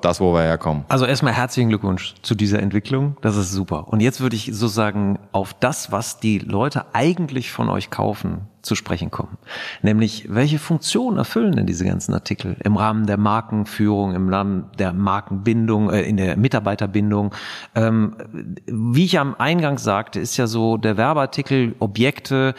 das, wo wir herkommen.
Also erstmal herzlichen Glückwunsch zu dieser Entwicklung. Das ist super. Und jetzt würde ich sozusagen auf das, was die Leute eigentlich von euch kaufen, zu sprechen kommen. Nämlich, welche Funktion erfüllen denn diese ganzen Artikel im Rahmen der Markenführung, im Rahmen der Markenbindung, äh, in der Mitarbeiterbindung? Ähm, wie ich am Eingang sagte, ist ja so der Werbeartikel Objekte,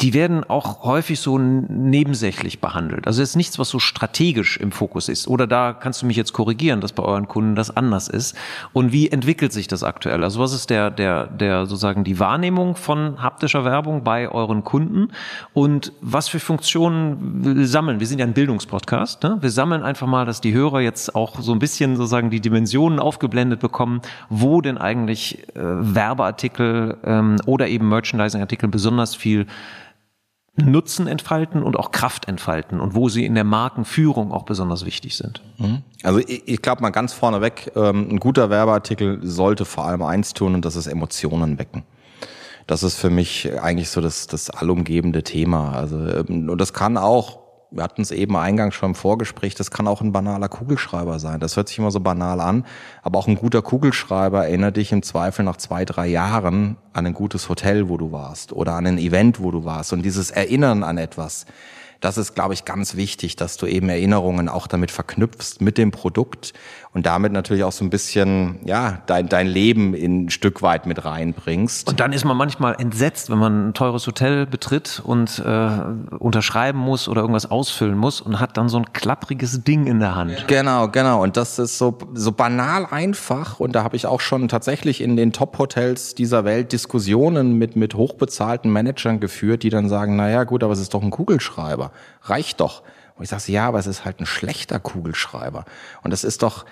die werden auch häufig so nebensächlich behandelt. Also jetzt nichts, was so strategisch im Fokus ist. Oder da kannst du mich jetzt korrigieren, dass bei euren Kunden das anders ist. Und wie entwickelt sich das aktuell? Also was ist der, der, der sozusagen die Wahrnehmung von haptischer Werbung bei euren Kunden? Und was für Funktionen sammeln? Wir sind ja ein Bildungspodcast. Ne? Wir sammeln einfach mal, dass die Hörer jetzt auch so ein bisschen sozusagen die Dimensionen aufgeblendet bekommen, wo denn eigentlich äh, Werbeartikel ähm, oder eben Merchandising-Artikel besonders viel Nutzen entfalten und auch Kraft entfalten und wo sie in der Markenführung auch besonders wichtig sind.
Mhm. Also ich, ich glaube mal ganz vorneweg, ähm, ein guter Werbeartikel sollte vor allem eins tun und das ist Emotionen wecken. Das ist für mich eigentlich so das, das allumgebende Thema. Also ähm, und das kann auch wir hatten es eben eingangs schon im Vorgespräch, das kann auch ein banaler Kugelschreiber sein. Das hört sich immer so banal an, aber auch ein guter Kugelschreiber erinnert dich im Zweifel nach zwei, drei Jahren an ein gutes Hotel, wo du warst oder an ein Event, wo du warst. Und dieses Erinnern an etwas, das ist, glaube ich, ganz wichtig, dass du eben Erinnerungen auch damit verknüpfst mit dem Produkt und damit natürlich auch so ein bisschen, ja, dein, dein Leben in ein Stück weit mit reinbringst.
Und dann ist man manchmal entsetzt, wenn man ein teures Hotel betritt und äh, unterschreiben muss oder irgendwas ausfüllen muss und hat dann so ein klappriges Ding in der Hand.
Genau, genau. Und das ist so, so banal einfach. Und da habe ich auch schon tatsächlich in den Top-Hotels dieser Welt Diskussionen mit, mit hochbezahlten Managern geführt, die dann sagen, naja, gut, aber es ist doch ein Kugelschreiber. Reicht doch. Und ich sage, ja, aber es ist halt ein schlechter Kugelschreiber. Und das ist doch,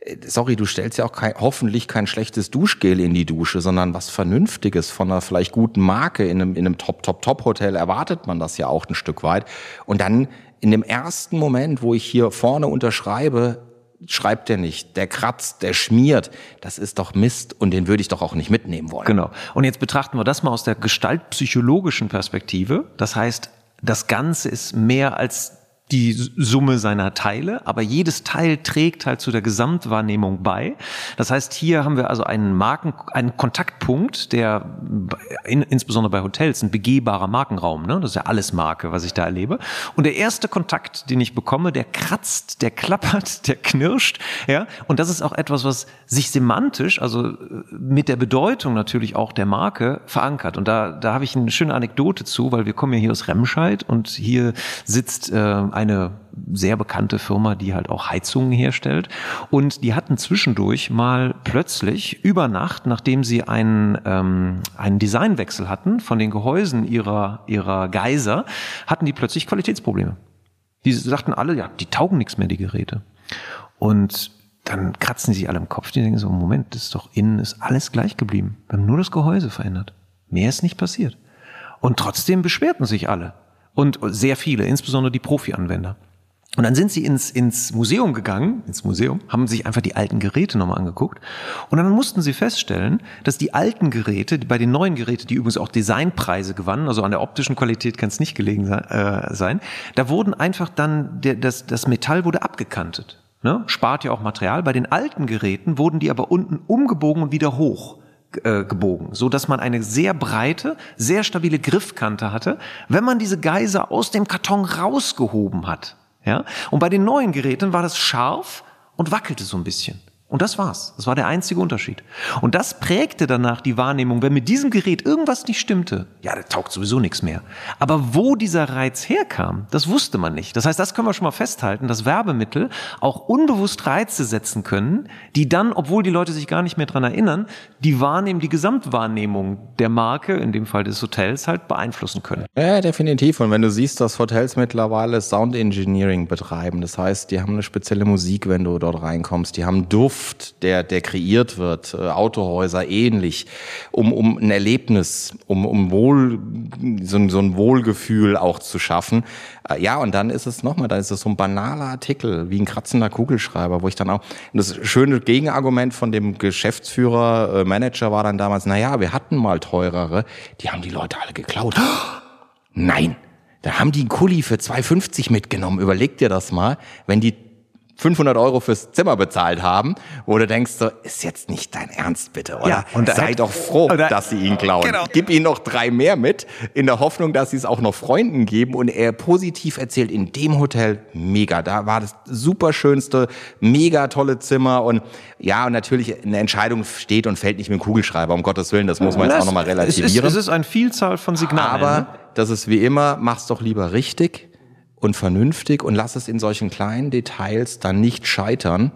äh, sorry, du stellst ja auch kein, hoffentlich kein schlechtes Duschgel in die Dusche, sondern was Vernünftiges von einer vielleicht guten Marke in einem, in einem Top, Top, Top Hotel erwartet man das ja auch ein Stück weit. Und dann in dem ersten Moment, wo ich hier vorne unterschreibe, schreibt der nicht, der kratzt, der schmiert. Das ist doch Mist und den würde ich doch auch nicht mitnehmen wollen.
Genau. Und jetzt betrachten wir das mal aus der gestaltpsychologischen Perspektive. Das heißt, das Ganze ist mehr als die Summe seiner Teile, aber jedes Teil trägt halt zu der Gesamtwahrnehmung bei. Das heißt, hier haben wir also einen Marken, einen Kontaktpunkt, der in, insbesondere bei Hotels ein begehbarer Markenraum, ne? das ist ja alles Marke, was ich da erlebe. Und der erste Kontakt, den ich bekomme, der kratzt, der klappert, (laughs) der knirscht, ja. Und das ist auch etwas, was sich semantisch, also äh, mit der Bedeutung natürlich auch der Marke verankert. Und da, da habe ich eine schöne Anekdote zu, weil wir kommen ja hier aus Remscheid und hier sitzt äh, eine sehr bekannte Firma, die halt auch Heizungen herstellt. Und die hatten zwischendurch mal plötzlich über Nacht, nachdem sie einen, ähm, einen Designwechsel hatten von den Gehäusen ihrer, ihrer Geiser, hatten die plötzlich Qualitätsprobleme. Die sagten alle, ja, die taugen nichts mehr, die Geräte. Und dann kratzen sie sich alle im Kopf. Die denken so, Moment, das ist doch innen ist alles gleich geblieben. Wir haben nur das Gehäuse verändert. Mehr ist nicht passiert. Und trotzdem beschwerten sich alle. Und sehr viele, insbesondere die Profi-Anwender. Und dann sind sie ins, ins Museum gegangen, ins Museum, haben sich einfach die alten Geräte nochmal angeguckt. Und dann mussten sie feststellen, dass die alten Geräte, bei den neuen Geräten, die übrigens auch Designpreise gewannen, also an der optischen Qualität kann es nicht gelegen äh, sein, da wurden einfach dann, der, das, das Metall wurde abgekantet. Ne? Spart ja auch Material. Bei den alten Geräten wurden die aber unten umgebogen und wieder hoch äh, gebogen, so dass man eine sehr breite, sehr stabile Griffkante hatte, wenn man diese Geiser aus dem Karton rausgehoben hat. Ja? Und bei den neuen Geräten war das scharf und wackelte so ein bisschen. Und das war's. Das war der einzige Unterschied. Und das prägte danach die Wahrnehmung, wenn mit diesem Gerät irgendwas nicht stimmte, ja, da taugt sowieso nichts mehr. Aber wo dieser Reiz herkam, das wusste man nicht. Das heißt, das können wir schon mal festhalten, dass Werbemittel auch unbewusst Reize setzen können, die dann, obwohl die Leute sich gar nicht mehr dran erinnern, die Wahrnehmung, die Gesamtwahrnehmung der Marke, in dem Fall des Hotels, halt beeinflussen können.
Ja, definitiv. Und wenn du siehst, dass Hotels mittlerweile Sound Engineering betreiben, das heißt, die haben eine spezielle Musik, wenn du dort reinkommst, die haben Duft, Duft, der, der kreiert wird, äh, Autohäuser ähnlich, um, um ein Erlebnis, um, um Wohl, so, so ein Wohlgefühl auch zu schaffen. Äh, ja, und dann ist es nochmal, dann ist es so ein banaler Artikel, wie ein kratzender Kugelschreiber, wo ich dann auch, das schöne Gegenargument von dem Geschäftsführer, äh, Manager war dann damals, na ja, wir hatten mal teurere, die haben die Leute alle geklaut. Nein! Da haben die einen Kuli für 2,50 mitgenommen. Überleg dir das mal, wenn die 500 Euro fürs Zimmer bezahlt haben, wo du denkst, so, ist jetzt nicht dein Ernst bitte, oder? Ja, und sei doch froh, da, dass sie ihn klauen. Genau. Gib ihnen noch drei mehr mit, in der Hoffnung, dass sie es auch noch Freunden geben und er positiv erzählt, in dem Hotel, mega, da war das super schönste, mega tolle Zimmer und ja, und natürlich eine Entscheidung steht und fällt nicht mit dem Kugelschreiber, um Gottes Willen, das muss man jetzt auch nochmal relativieren. Es
ist, es ist eine Vielzahl von Signalen.
Aber ne? das ist wie immer, mach's doch lieber richtig und vernünftig und lass es in solchen kleinen Details dann nicht scheitern.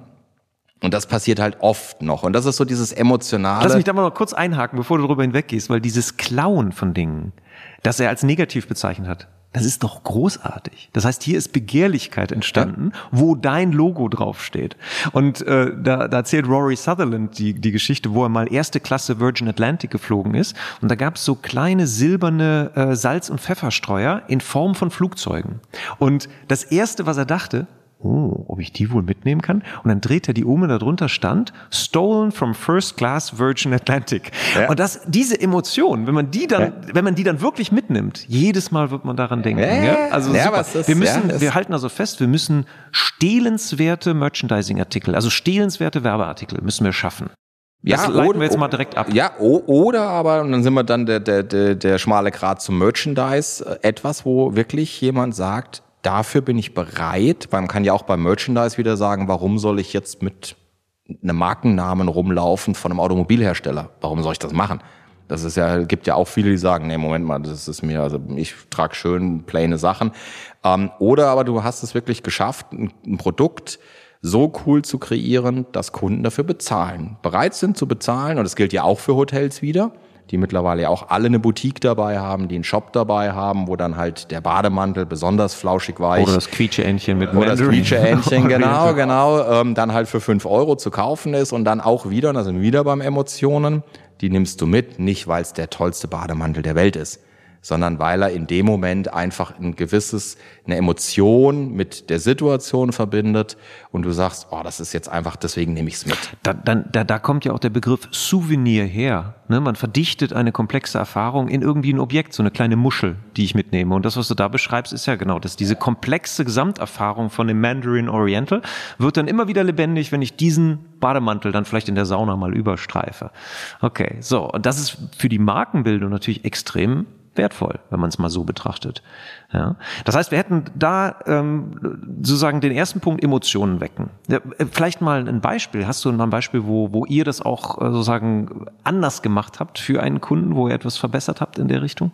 Und das passiert halt oft noch. Und das ist so dieses emotionale.
Lass mich da mal noch kurz einhaken, bevor du darüber hinweggehst, weil dieses Klauen von Dingen, das er als negativ bezeichnet hat, das ist doch großartig. Das heißt, hier ist Begehrlichkeit entstanden, ja. wo dein Logo draufsteht. Und äh, da, da erzählt Rory Sutherland die, die Geschichte, wo er mal erste Klasse Virgin Atlantic geflogen ist. Und da gab es so kleine silberne äh, Salz- und Pfefferstreuer in Form von Flugzeugen. Und das Erste, was er dachte, oh, ob ich die wohl mitnehmen kann? Und dann dreht er die um und darunter stand, stolen from first class Virgin Atlantic. Ja. Und das, diese Emotion, wenn man die dann, ja. wenn man die dann wirklich mitnimmt, jedes Mal wird man daran denken. Ja. Also super. Ist, wir müssen, wir halten also fest, wir müssen stehlenswerte Merchandising-Artikel, also stehlenswerte Werbeartikel müssen wir schaffen. Das ja, leiten oder, wir jetzt mal direkt ab.
Ja, oder aber, und dann sind wir dann der, der, der, der schmale Grad zum Merchandise, etwas, wo wirklich jemand sagt, dafür bin ich bereit. Man kann ja auch beim Merchandise wieder sagen, warum soll ich jetzt mit einem Markennamen rumlaufen von einem Automobilhersteller? Warum soll ich das machen? Das ist ja, gibt ja auch viele, die sagen, nee, Moment mal, das ist mir, also ich trage schön plane Sachen. Ähm, oder aber du hast es wirklich geschafft, ein, ein Produkt so cool zu kreieren, dass Kunden dafür bezahlen, bereit sind zu bezahlen. Und das gilt ja auch für Hotels wieder die mittlerweile ja auch alle eine Boutique dabei haben, die einen Shop dabei haben, wo dann halt der Bademantel besonders flauschig weich.
Oder das Quietscheentchen mit
Oder das Quietscheentchen, (laughs) genau, genau, ähm, dann halt für fünf Euro zu kaufen ist und dann auch wieder, und da sind wir wieder beim Emotionen, die nimmst du mit, nicht weil es der tollste Bademantel der Welt ist, sondern weil er in dem Moment einfach ein gewisses, eine Emotion mit der Situation verbindet und du sagst, oh, das ist jetzt einfach, deswegen nehme ich es mit.
Da, dann, da, da kommt ja auch der Begriff Souvenir her. Ne? Man verdichtet eine komplexe Erfahrung in irgendwie ein Objekt, so eine kleine Muschel, die ich mitnehme. Und das, was du da beschreibst, ist ja genau das. Diese komplexe Gesamterfahrung von dem Mandarin Oriental wird dann immer wieder lebendig, wenn ich diesen Bademantel dann vielleicht in der Sauna mal überstreife. Okay, so. Und das ist für die Markenbildung natürlich extrem wertvoll, wenn man es mal so betrachtet. Ja. Das heißt, wir hätten da ähm, sozusagen den ersten Punkt Emotionen wecken. Ja, äh, vielleicht mal ein Beispiel. Hast du mal ein Beispiel, wo, wo ihr das auch äh, sozusagen anders gemacht habt für einen Kunden, wo ihr etwas verbessert habt in der Richtung?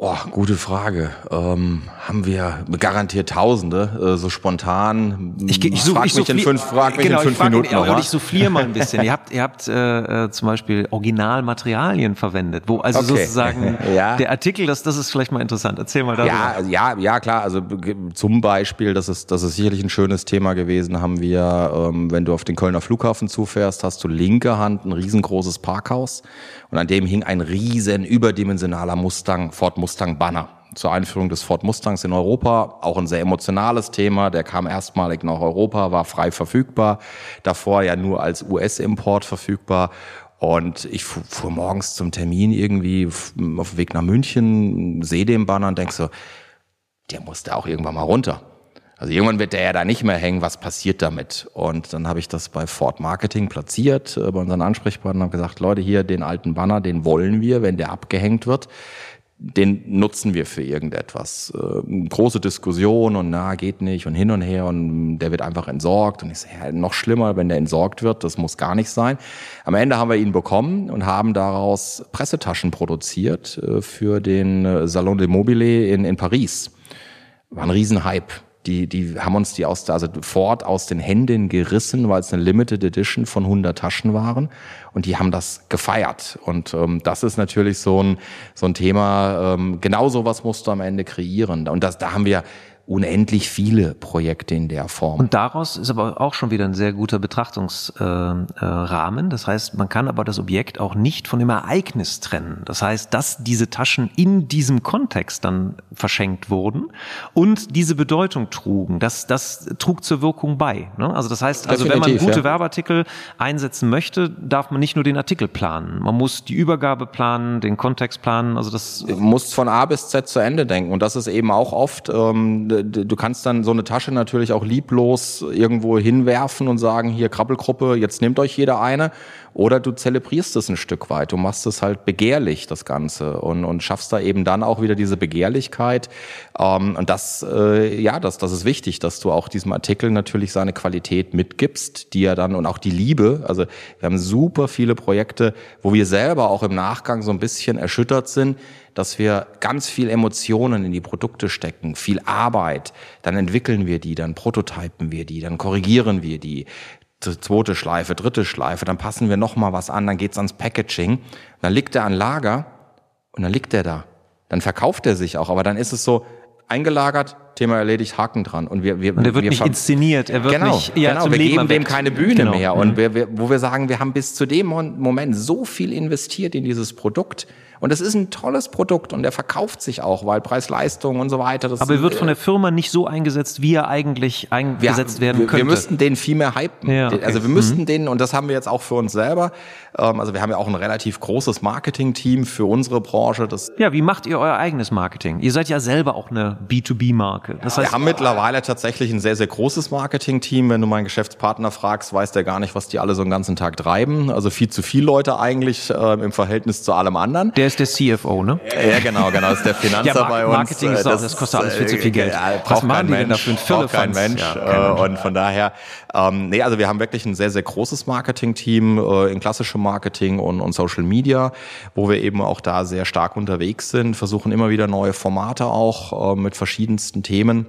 Oh, gute Frage. Ähm, haben wir garantiert Tausende, äh, so spontan.
Ich, ich, such, frag ich mich in fünf, frag mich genau, in fünf Minuten noch. Und ich souffliere mal ein bisschen. ihr habt, ihr habt äh, äh, zum Beispiel Originalmaterialien verwendet, wo also okay. sozusagen (laughs) ja. der Artikel, das, das ist vielleicht mal interessant. Erzähl mal darüber.
Ja, ja, ja, klar. Also zum Beispiel, das ist, das ist sicherlich ein schönes Thema gewesen. Haben wir, ähm, wenn du auf den Kölner Flughafen zufährst, hast du linke Hand ein riesengroßes Parkhaus und an dem hing ein riesen überdimensionaler Mustang, Ford Mustang Banner. zur Einführung des Ford Mustangs in Europa. Auch ein sehr emotionales Thema. Der kam erstmalig nach Europa, war frei verfügbar. Davor ja nur als US-Import verfügbar. Und ich fuhr morgens zum Termin irgendwie auf dem Weg nach München, sehe den Banner und denk so, der musste auch irgendwann mal runter. Also irgendwann wird der ja da nicht mehr hängen, was passiert damit? Und dann habe ich das bei Ford Marketing platziert, äh, bei unseren Ansprechpartnern, habe gesagt, Leute, hier den alten Banner, den wollen wir, wenn der abgehängt wird, den nutzen wir für irgendetwas. Äh, große Diskussion und na, geht nicht und hin und her und der wird einfach entsorgt. Und ich sage, ja, noch schlimmer, wenn der entsorgt wird, das muss gar nicht sein. Am Ende haben wir ihn bekommen und haben daraus Pressetaschen produziert äh, für den äh, Salon de Mobile in, in Paris. War ein Riesenhype die, die haben uns die aus, also Ford aus den Händen gerissen, weil es eine Limited Edition von 100 Taschen waren. Und die haben das gefeiert. Und ähm, das ist natürlich so ein, so ein Thema, ähm, genau sowas musst du am Ende kreieren. Und das, da haben wir unendlich viele Projekte in der Form.
Und daraus ist aber auch schon wieder ein sehr guter Betrachtungsrahmen. Äh, äh, das heißt, man kann aber das Objekt auch nicht von dem Ereignis trennen. Das heißt, dass diese Taschen in diesem Kontext dann verschenkt wurden und diese Bedeutung trugen, das, das trug zur Wirkung bei. Ne? Also das heißt, also wenn man gute ja. Werbeartikel einsetzen möchte, darf man nicht nur den Artikel planen. Man muss die Übergabe planen, den Kontext planen. Also das
du musst von A bis Z zu Ende denken. Und das ist eben auch oft ähm, du kannst dann so eine Tasche natürlich auch lieblos irgendwo hinwerfen und sagen, hier Krabbelgruppe, jetzt nehmt euch jeder eine. Oder du zelebrierst es ein Stück weit. Du machst es halt begehrlich, das Ganze. Und, und schaffst da eben dann auch wieder diese Begehrlichkeit. Ähm, und das, äh, ja, das, das ist wichtig, dass du auch diesem Artikel natürlich seine Qualität mitgibst, die ja dann und auch die Liebe. Also wir haben super viele Projekte, wo wir selber auch im Nachgang so ein bisschen erschüttert sind, dass wir ganz viel Emotionen in die Produkte stecken, viel Arbeit, dann entwickeln wir die, dann prototypen wir die, dann korrigieren wir die, zweite Schleife, dritte Schleife, dann passen wir noch mal was an, dann geht's ans Packaging, dann liegt er an Lager und dann liegt er da. Dann verkauft er sich auch, aber dann ist es so eingelagert, Thema erledigt, Haken dran. Und wir, wir,
und er wird
wir
nicht inszeniert, er wird
genau,
nicht, ja,
genau, wir Leben geben dem keine Bühne genau. mehr. Und mhm. wir, wir, wo wir sagen, wir haben bis zu dem Moment so viel investiert in dieses Produkt, und es ist ein tolles Produkt und der verkauft sich auch, weil Preis-Leistung und so weiter.
Aber er wird von der Firma nicht so eingesetzt, wie er eigentlich eingesetzt wir, werden könnte.
Wir müssten den viel mehr hypen. Ja, okay. Also wir müssten mhm. den, und das haben wir jetzt auch für uns selber, ähm, also wir haben ja auch ein relativ großes Marketing-Team für unsere Branche. Das
ja, wie macht ihr euer eigenes Marketing? Ihr seid ja selber auch eine B2B-Marke.
Das heißt, wir haben mittlerweile tatsächlich ein sehr, sehr großes Marketing-Team. Wenn du meinen Geschäftspartner fragst, weiß der gar nicht, was die alle so einen ganzen Tag treiben. Also viel zu viele Leute eigentlich äh, im Verhältnis zu allem anderen.
Der ist der CFO, ne?
Ja, genau, genau. Das ist der Finanzer ja,
bei
uns.
Marketing ist auch, das, das kostet alles viel zu viel Geld.
Ja, braucht Was kein Mensch, denn braucht kein Mensch. Ja, äh, und von daher, ähm, nee, also wir haben wirklich ein sehr, sehr großes Marketing-Team äh, in klassischem Marketing und, und Social Media, wo wir eben auch da sehr stark unterwegs sind, versuchen immer wieder neue Formate auch äh, mit verschiedensten Themen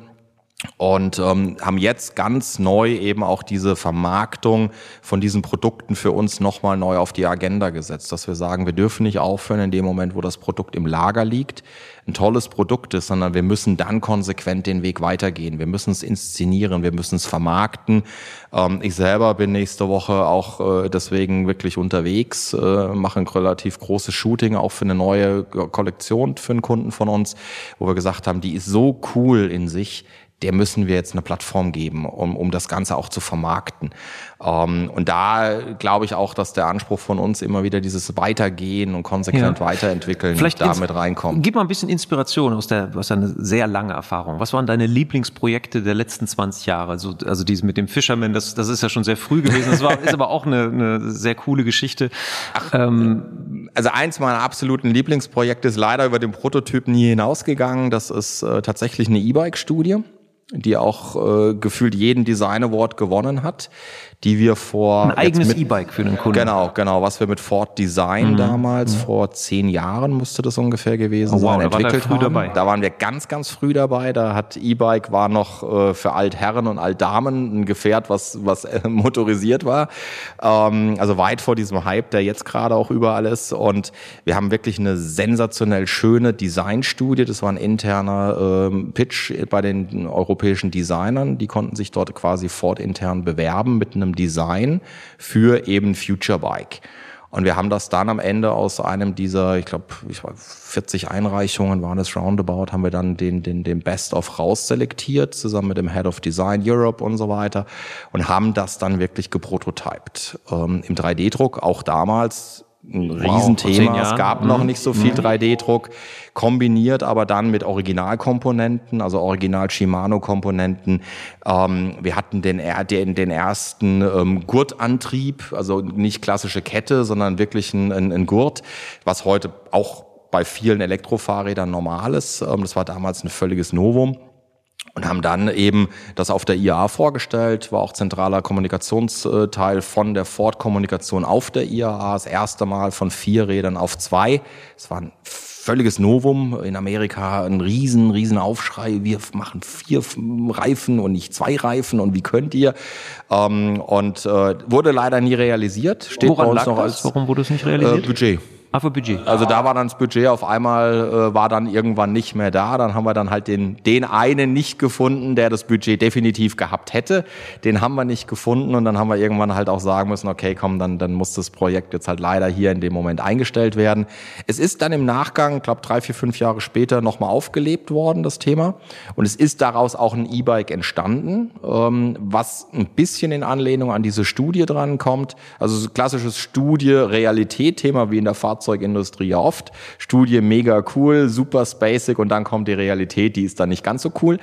und ähm, haben jetzt ganz neu eben auch diese Vermarktung von diesen Produkten für uns nochmal neu auf die Agenda gesetzt, dass wir sagen, wir dürfen nicht aufhören in dem Moment, wo das Produkt im Lager liegt, ein tolles Produkt ist, sondern wir müssen dann konsequent den Weg weitergehen. Wir müssen es inszenieren, wir müssen es vermarkten. Ähm, ich selber bin nächste Woche auch äh, deswegen wirklich unterwegs, äh, mache ein relativ großes Shooting auch für eine neue Kollektion für einen Kunden von uns, wo wir gesagt haben, die ist so cool in sich, der müssen wir jetzt eine Plattform geben, um, um das Ganze auch zu vermarkten. Ähm, und da glaube ich auch, dass der Anspruch von uns immer wieder dieses Weitergehen und konsequent ja. weiterentwickeln
Vielleicht damit reinkommt. Gib mal ein bisschen Inspiration aus der, aus einer sehr lange Erfahrung. Was waren deine Lieblingsprojekte der letzten 20 Jahre? Also, also dieses mit dem Fisherman, das, das ist ja schon sehr früh gewesen. Das war, ist aber auch eine, eine sehr coole Geschichte.
Ach, ähm, also eins meiner absoluten Lieblingsprojekte ist leider über den Prototyp nie hinausgegangen. Das ist äh, tatsächlich eine E-Bike-Studie die auch äh, gefühlt jeden Design Award gewonnen hat die wir vor
ein eigenes E-Bike für den Kunden.
Genau, genau, was wir mit Ford Design mhm. damals mhm. vor zehn Jahren musste das ungefähr gewesen oh, wow, sein entwickelt da war haben. Dabei. Da waren wir ganz, ganz früh dabei. Da hat E-Bike war noch äh, für Altherren und Altdamen ein Gefährt, was was äh, (laughs) motorisiert war. Ähm, also weit vor diesem Hype, der jetzt gerade auch überall ist. Und wir haben wirklich eine sensationell schöne Designstudie. Das war ein interner ähm, Pitch bei den europäischen Designern. Die konnten sich dort quasi Ford intern bewerben mit einem einem Design für eben Future Bike. Und wir haben das dann am Ende aus einem dieser, ich glaube, 40 Einreichungen waren es roundabout, haben wir dann den, den, den Best of rausselektiert, zusammen mit dem Head of Design Europe und so weiter und haben das dann wirklich geprototypt. Ähm, Im 3D-Druck, auch damals ein wow, Riesenthema. Es gab noch mhm. nicht so viel 3D-Druck, kombiniert aber dann mit Originalkomponenten, also Original Shimano-Komponenten. Ähm, wir hatten den, den, den ersten ähm, Gurtantrieb, also nicht klassische Kette, sondern wirklich ein, ein, ein Gurt, was heute auch bei vielen Elektrofahrrädern normal ist. Ähm, das war damals ein völliges Novum und haben dann eben das auf der IAA vorgestellt, war auch zentraler Kommunikationsteil von der Ford-Kommunikation auf der IAA, das erste Mal von vier Rädern auf zwei. Es war ein völliges Novum. In Amerika ein riesen, riesen Aufschrei. Wir machen vier Reifen und nicht zwei Reifen und wie könnt ihr? Ähm, und äh, wurde leider nie realisiert.
Steht Woran bei uns noch als Warum wurde es nicht realisiert?
Äh, Budget.
Ah, für Budget.
Also da war dann das Budget auf einmal, äh, war dann irgendwann nicht mehr da. Dann haben wir dann halt den, den einen nicht gefunden, der das Budget definitiv gehabt hätte. Den haben wir nicht gefunden und dann haben wir irgendwann halt auch sagen müssen, okay, komm, dann, dann muss das Projekt jetzt halt leider hier in dem Moment eingestellt werden. Es ist dann im Nachgang, glaube drei, vier, fünf Jahre später nochmal aufgelebt worden, das Thema. Und es ist daraus auch ein E-Bike entstanden, ähm, was ein bisschen in Anlehnung an diese Studie dran kommt. Also klassisches Studie-Realität-Thema wie in der Fahrt Fahrzeugindustrie ja oft. Studie mega cool, super basic und dann kommt die Realität, die ist dann nicht ganz so cool.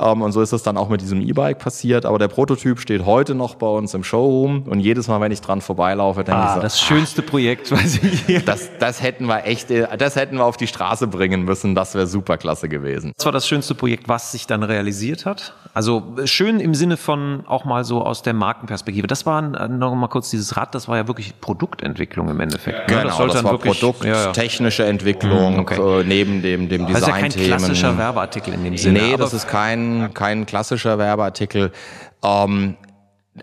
Ähm, und so ist es dann auch mit diesem E-Bike passiert. Aber der Prototyp steht heute noch bei uns im Showroom und jedes Mal, wenn ich dran vorbeilaufe, denke
ah,
ich so,
das schönste Projekt, (laughs) weiß ich.
Das, das hätten wir echt, das hätten wir auf die Straße bringen müssen. Das wäre super klasse gewesen.
Das war das schönste Projekt, was sich dann realisiert hat. Also schön im Sinne von auch mal so aus der Markenperspektive. Das war noch mal kurz dieses Rad, das war ja wirklich Produktentwicklung im Endeffekt.
Genau, das, sollte das war wirklich, Produkt, ja, ja. technische Entwicklung mhm, okay. äh, neben dem, dem Design-Themen. Das ist ja kein
klassischer Werbeartikel in dem Sinne.
Nee, das ist kein, kein klassischer Werbeartikel. Ähm,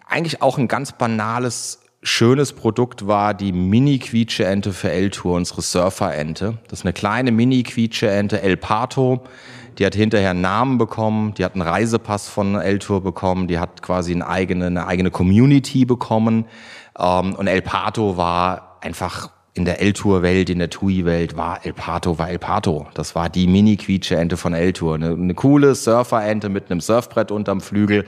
eigentlich auch ein ganz banales schönes Produkt war die Mini-Quietsche-Ente für L-Tour, unsere Surfer-Ente. Das ist eine kleine Mini-Quietsche-Ente, El Pato. Die hat hinterher einen Namen bekommen, die hat einen Reisepass von L-Tour bekommen, die hat quasi eine eigene, eine eigene Community bekommen. Ähm, und El Pato war einfach in der L-Tour-Welt, in der TUI-Welt war El Pato, war El Pato. Das war die Mini-Quietsche-Ente von L-Tour. Eine, eine coole Surfer-Ente mit einem Surfbrett unterm Flügel,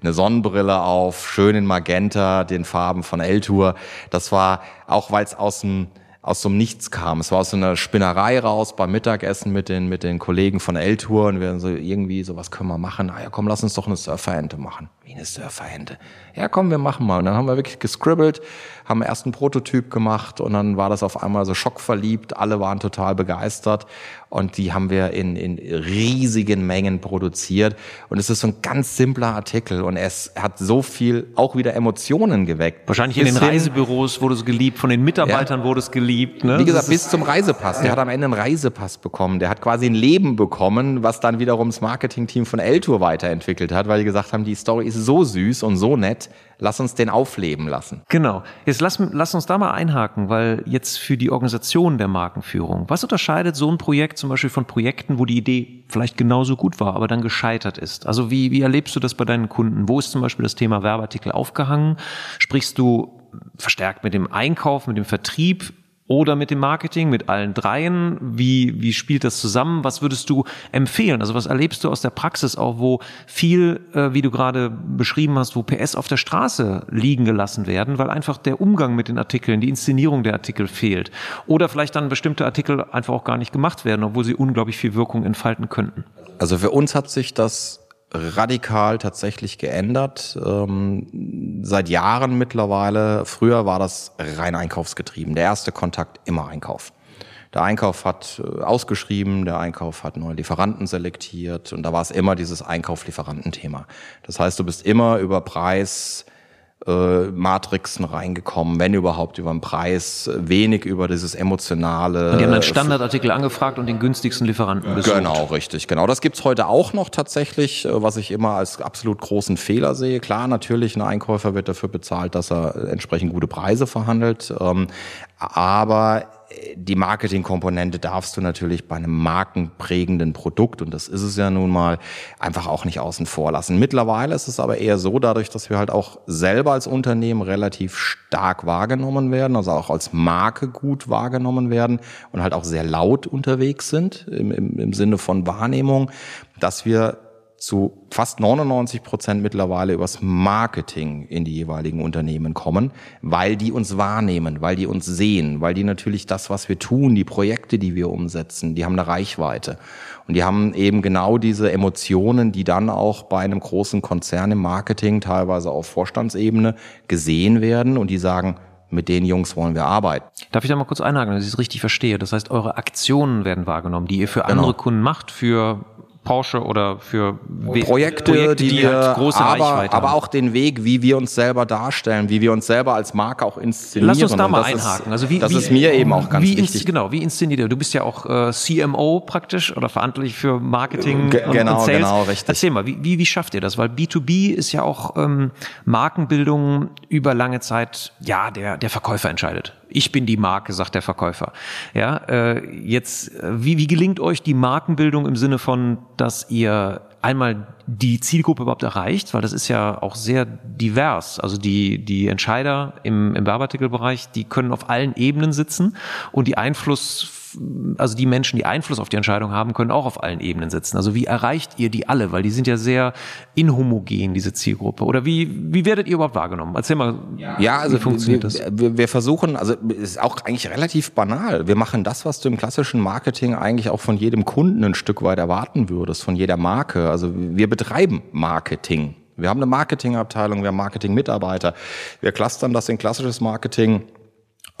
eine Sonnenbrille auf, schön in Magenta, den Farben von L-Tour. Das war, auch weil es aus dem aus so einem Nichts kam. Es war aus so einer Spinnerei raus beim Mittagessen mit den, mit den Kollegen von L-Tour und wir so irgendwie so, was können wir machen? Ah ja, komm, lass uns doch eine Surferente machen. Wie eine Surferente? Ja, komm, wir machen mal. Und dann haben wir wirklich gescribbelt, haben erst einen Prototyp gemacht und dann war das auf einmal so schockverliebt. Alle waren total begeistert und die haben wir in, in riesigen Mengen produziert. Und es ist so ein ganz simpler Artikel und es hat so viel auch wieder Emotionen geweckt.
Wahrscheinlich in den Reisebüros wurde es geliebt, von den Mitarbeitern ja. wurde es geliebt. Ne?
Wie gesagt, bis zum Reisepass. Der hat am Ende einen Reisepass bekommen. Der hat quasi ein Leben bekommen, was dann wiederum das Marketingteam von L-Tour weiterentwickelt hat, weil die gesagt haben, die Story ist so süß und so nett Lass uns den aufleben lassen.
Genau. Jetzt lass, lass uns da mal einhaken, weil jetzt für die Organisation der Markenführung, was unterscheidet so ein Projekt zum Beispiel von Projekten, wo die Idee vielleicht genauso gut war, aber dann gescheitert ist? Also wie, wie erlebst du das bei deinen Kunden? Wo ist zum Beispiel das Thema Werbeartikel aufgehangen? Sprichst du verstärkt mit dem Einkauf, mit dem Vertrieb? Oder mit dem Marketing, mit allen dreien? Wie, wie spielt das zusammen? Was würdest du empfehlen? Also was erlebst du aus der Praxis auch, wo viel, äh, wie du gerade beschrieben hast, wo PS auf der Straße liegen gelassen werden, weil einfach der Umgang mit den Artikeln, die Inszenierung der Artikel fehlt? Oder vielleicht dann bestimmte Artikel einfach auch gar nicht gemacht werden, obwohl sie unglaublich viel Wirkung entfalten könnten?
Also für uns hat sich das radikal tatsächlich geändert. Ähm, seit Jahren mittlerweile. Früher war das rein einkaufsgetrieben. Der erste Kontakt immer Einkauf. Der Einkauf hat äh, ausgeschrieben, der Einkauf hat neue Lieferanten selektiert und da war es immer dieses Einkauf-Lieferanten-Thema. Das heißt, du bist immer über Preis, äh, Matrixen reingekommen, wenn überhaupt über den Preis, wenig über dieses emotionale.
Und die haben dann Standardartikel angefragt und den günstigsten Lieferanten
besucht. Genau, richtig, genau. Das gibt's heute auch noch tatsächlich, äh, was ich immer als absolut großen Fehler sehe. Klar, natürlich, ein Einkäufer wird dafür bezahlt, dass er entsprechend gute Preise verhandelt. Ähm, aber die Marketingkomponente darfst du natürlich bei einem markenprägenden Produkt, und das ist es ja nun mal, einfach auch nicht außen vor lassen. Mittlerweile ist es aber eher so, dadurch, dass wir halt auch selber als Unternehmen relativ stark wahrgenommen werden, also auch als Marke gut wahrgenommen werden und halt auch sehr laut unterwegs sind im, im, im Sinne von Wahrnehmung, dass wir zu fast 99 Prozent mittlerweile übers Marketing in die jeweiligen Unternehmen kommen, weil die uns wahrnehmen, weil die uns sehen, weil die natürlich das, was wir tun, die Projekte, die wir umsetzen, die haben eine Reichweite. Und die haben eben genau diese Emotionen, die dann auch bei einem großen Konzern im Marketing, teilweise auf Vorstandsebene, gesehen werden und die sagen, mit den Jungs wollen wir arbeiten.
Darf ich da mal kurz einhaken, dass ich es richtig verstehe? Das heißt, eure Aktionen werden wahrgenommen, die ihr für andere genau. Kunden macht, für Porsche oder für
Projekte, Projekte die, die halt große aber, Reichweite aber auch den Weg, wie wir uns selber darstellen, wie wir uns selber als Marke auch inszenieren.
Lass uns da mal einhaken.
Ist, also wie, das wie, ist mir eben auch ganz
wie
wichtig.
Genau, wie inszeniert ihr? Du bist ja auch äh, CMO praktisch oder verantwortlich für Marketing
G
und,
genau,
und Sales.
Genau, richtig.
Erzähl mal, wie, wie, wie schafft ihr das? Weil B2B ist ja auch ähm, Markenbildung über lange Zeit, ja, der, der Verkäufer entscheidet. Ich bin die Marke, sagt der Verkäufer. Ja, äh, jetzt, äh, wie, wie gelingt euch die Markenbildung im Sinne von, dass ihr einmal die Zielgruppe überhaupt erreicht, weil das ist ja auch sehr divers. Also die, die Entscheider im, im Werbeartikelbereich, die können auf allen Ebenen sitzen und die Einfluss also die Menschen, die Einfluss auf die Entscheidung haben, können auch auf allen Ebenen sitzen. Also wie erreicht ihr die alle? Weil die sind ja sehr inhomogen, diese Zielgruppe. Oder wie, wie werdet ihr überhaupt wahrgenommen? Erzähl mal,
ja, also wie funktioniert wir, das? Wir, wir versuchen, also ist auch eigentlich relativ banal. Wir machen das, was du im klassischen Marketing eigentlich auch von jedem Kunden ein Stück weit erwarten würdest, von jeder Marke. Also wir betreiben Marketing. Wir haben eine Marketingabteilung, wir haben Marketingmitarbeiter. Wir clustern das in klassisches Marketing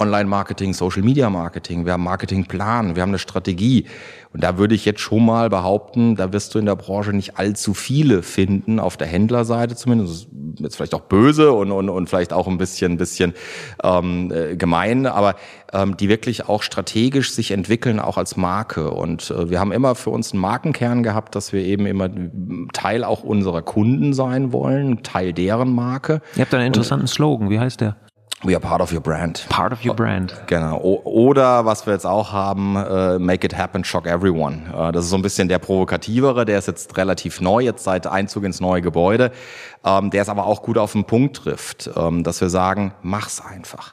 Online-Marketing, Social-Media-Marketing, wir haben Marketingplan, wir haben eine Strategie. Und da würde ich jetzt schon mal behaupten, da wirst du in der Branche nicht allzu viele finden, auf der Händlerseite zumindest. Jetzt vielleicht auch böse und, und, und vielleicht auch ein bisschen, bisschen ähm, äh, gemein, aber ähm, die wirklich auch strategisch sich entwickeln, auch als Marke. Und äh, wir haben immer für uns einen Markenkern gehabt, dass wir eben immer Teil auch unserer Kunden sein wollen, Teil deren Marke.
Ihr habt einen interessanten und, Slogan, wie heißt der?
We are part of your brand.
Part of your brand.
Genau. Oder was wir jetzt auch haben, uh, make it happen, shock everyone. Uh, das ist so ein bisschen der provokativere, der ist jetzt relativ neu, jetzt seit Einzug ins neue Gebäude. Ähm, der es aber auch gut auf den Punkt trifft, ähm, dass wir sagen, mach's einfach.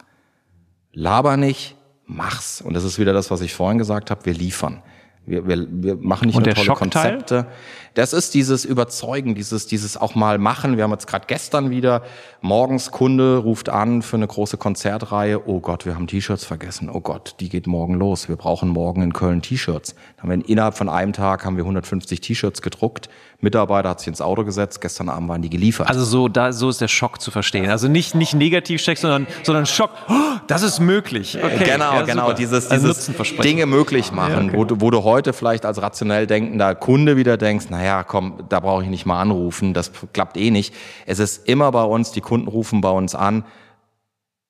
Laber nicht, mach's. Und das ist wieder das, was ich vorhin gesagt habe, wir liefern. Wir, wir, wir machen nicht
Und
nur tolle
Schockteil?
Konzepte. Das ist dieses Überzeugen, dieses, dieses auch mal machen. Wir haben jetzt gerade gestern wieder morgens Kunde ruft an für eine große Konzertreihe. Oh Gott, wir haben T-Shirts vergessen. Oh Gott, die geht morgen los. Wir brauchen morgen in Köln T-Shirts. Dann haben wir innerhalb von einem Tag haben wir 150 T-Shirts gedruckt. Mitarbeiter hat sich ins Auto gesetzt. Gestern Abend waren die geliefert.
Also so, da, so ist der Schock zu verstehen. Also nicht, nicht Negativcheck, sondern, sondern Schock. Oh, das ist möglich. Okay.
Genau, ja, genau. Super. Dieses, also dieses Dinge möglich machen, ja, okay. wo, du, wo du heute vielleicht als rationell denkender Kunde wieder denkst, naja, komm, da brauche ich nicht mal anrufen. Das klappt eh nicht. Es ist immer bei uns, die Kunden rufen bei uns an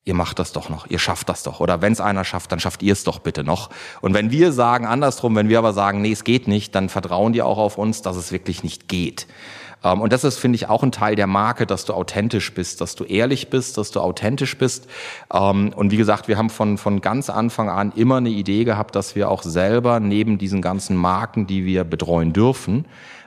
ihr macht das doch noch, ihr schafft das doch. Oder wenn es einer schafft, dann schafft ihr es doch bitte noch. Und wenn wir sagen, andersrum, wenn wir aber sagen, nee, es geht nicht, dann vertrauen die auch auf uns, dass es wirklich nicht geht. Ähm, und das ist, finde ich, auch ein Teil der Marke, dass du authentisch bist, dass du ehrlich bist, dass du authentisch bist. Ähm, und wie gesagt, wir haben von, von ganz Anfang an immer eine Idee gehabt, dass wir auch selber neben diesen ganzen Marken, die wir betreuen dürfen,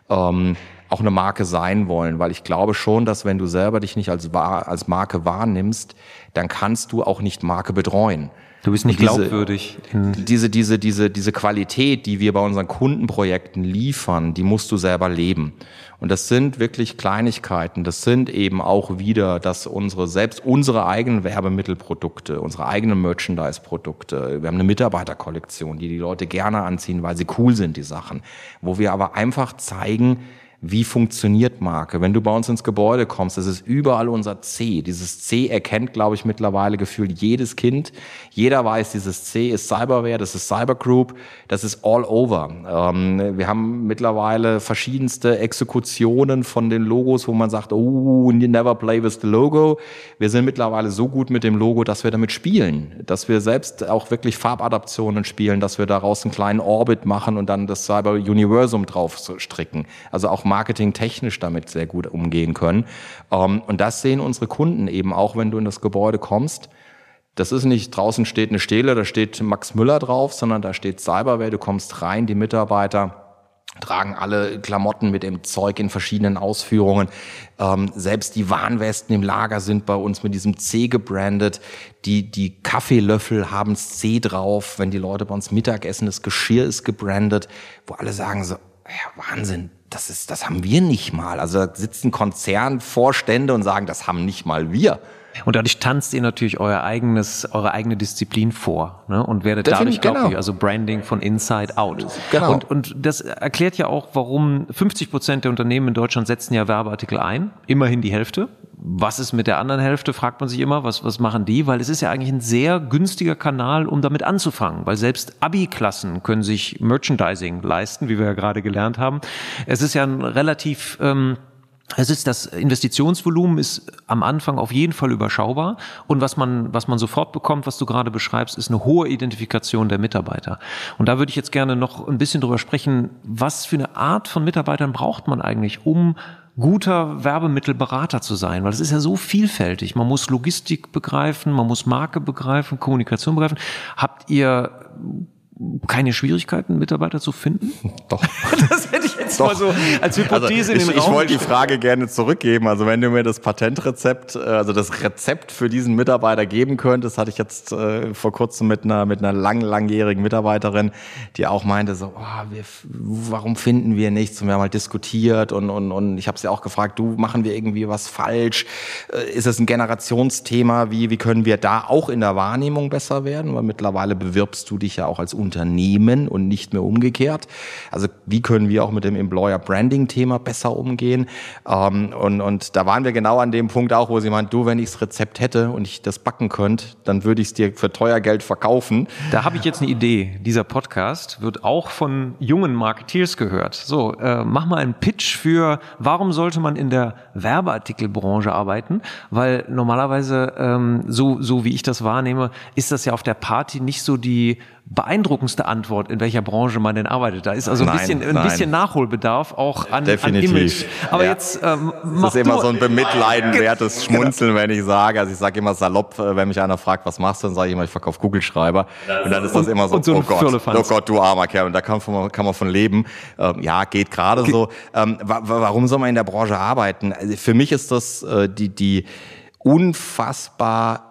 ähm, auch eine Marke sein wollen, weil ich glaube schon, dass wenn du selber dich nicht als, als Marke wahrnimmst, dann kannst du auch nicht Marke betreuen.
Du bist nicht diese, glaubwürdig.
Diese, diese, diese, diese Qualität, die wir bei unseren Kundenprojekten liefern, die musst du selber leben. Und das sind wirklich Kleinigkeiten. Das sind eben auch wieder, dass unsere, selbst unsere eigenen Werbemittelprodukte, unsere eigenen Merchandise-Produkte, wir haben eine Mitarbeiterkollektion, die die Leute gerne anziehen, weil sie cool sind, die Sachen. Wo wir aber einfach zeigen, wie funktioniert Marke. Wenn du bei uns ins Gebäude kommst, das ist überall unser C. Dieses C erkennt, glaube ich, mittlerweile gefühlt jedes Kind. Jeder weiß, dieses C ist Cyberware, das ist Cybergroup, das ist all over. Ähm, wir haben mittlerweile verschiedenste Exekutionen von den Logos, wo man sagt, oh, you never play with the logo. Wir sind mittlerweile so gut mit dem Logo, dass wir damit spielen, dass wir selbst auch wirklich Farbadaptionen spielen, dass wir daraus einen kleinen Orbit machen und dann das Cyber Universum drauf stricken. Also auch marketingtechnisch damit sehr gut umgehen können. Ähm, und das sehen unsere Kunden eben auch, wenn du in das Gebäude kommst. Das ist nicht, draußen steht eine Stele, da steht Max Müller drauf, sondern da steht Cyberware, du kommst rein, die Mitarbeiter tragen alle Klamotten mit dem Zeug in verschiedenen Ausführungen. Ähm, selbst die Warnwesten im Lager sind bei uns mit diesem C gebrandet. Die, die Kaffeelöffel haben C drauf. Wenn die Leute bei uns Mittag essen, das Geschirr ist gebrandet, wo alle sagen so, ja, Wahnsinn, das ist, das haben wir nicht mal. Also da sitzen Konzernvorstände und sagen, das haben nicht mal wir.
Und dadurch tanzt ihr natürlich euer eigenes, eure eigene Disziplin vor ne? und werdet dadurch
genau.
auch, also Branding von Inside Out.
Genau.
Und, und das erklärt ja auch, warum 50 Prozent der Unternehmen in Deutschland setzen ja Werbeartikel ein, immerhin die Hälfte. Was ist mit der anderen Hälfte, fragt man sich immer, was, was machen die? Weil es ist ja eigentlich ein sehr günstiger Kanal, um damit anzufangen, weil selbst Abi-Klassen können sich Merchandising leisten, wie wir ja gerade gelernt haben. Es ist ja ein relativ... Ähm, es ist das Investitionsvolumen ist am Anfang auf jeden Fall überschaubar und was man was man sofort bekommt, was du gerade beschreibst, ist eine hohe Identifikation der Mitarbeiter. Und da würde ich jetzt gerne noch ein bisschen drüber sprechen, was für eine Art von Mitarbeitern braucht man eigentlich, um guter Werbemittelberater zu sein, weil es ist ja so vielfältig. Man muss Logistik begreifen, man muss Marke begreifen, Kommunikation begreifen. Habt ihr keine Schwierigkeiten, Mitarbeiter zu finden? (laughs)
Doch.
Das jetzt Doch. mal so als Hypothese
also
in den
ich,
Raum.
Ich wollte die Frage gerne zurückgeben. Also wenn du mir das Patentrezept, äh, also das Rezept für diesen Mitarbeiter geben könntest, hatte ich jetzt äh, vor kurzem mit einer mit einer lang langjährigen Mitarbeiterin, die auch meinte so, oh, wir, warum finden wir nichts? Und wir haben halt diskutiert und und und ich habe sie auch gefragt, du machen wir irgendwie was falsch? Äh, ist es ein Generationsthema? Wie wie können wir da auch in der Wahrnehmung besser werden? Weil mittlerweile bewirbst du dich ja auch als Unternehmen und nicht mehr umgekehrt. Also wie können wir auch mit dem Employer Branding Thema besser umgehen? Ähm, und, und da waren wir genau an dem Punkt auch, wo sie meint, du, wenn ich das Rezept hätte und ich das backen könnte, dann würde ich es dir für teuer Geld verkaufen.
Da habe ich jetzt eine Idee. Dieser Podcast wird auch von jungen Marketeers gehört. So, äh, mach mal einen Pitch für, warum sollte man in der Werbeartikelbranche arbeiten? Weil normalerweise, ähm, so, so wie ich das wahrnehme, ist das ja auf der Party nicht so die beeindruckendste Antwort, in welcher Branche man denn arbeitet. Da ist also ein
Nein,
bisschen, ein
nein.
bisschen Nachholbedarf auch an, an
Definitiv.
Image. Aber
Ja.
jetzt ähm,
Das
mach
ist immer so ein bemitleidenwertes (laughs) Schmunzeln, wenn ich sage. Also ich sage immer salopp, äh, wenn mich einer fragt, was machst du, dann sage ich immer, ich verkaufe Kugelschreiber. Und dann ist das
Und-
immer so,
so ein
oh Gott, oh Gott, du armer Kerl. Und da kann, von, kann man von leben. Ähm, ja, geht gerade so. Ähm, wa- warum soll man in der Branche arbeiten? Also für mich ist das äh, die, die unfassbar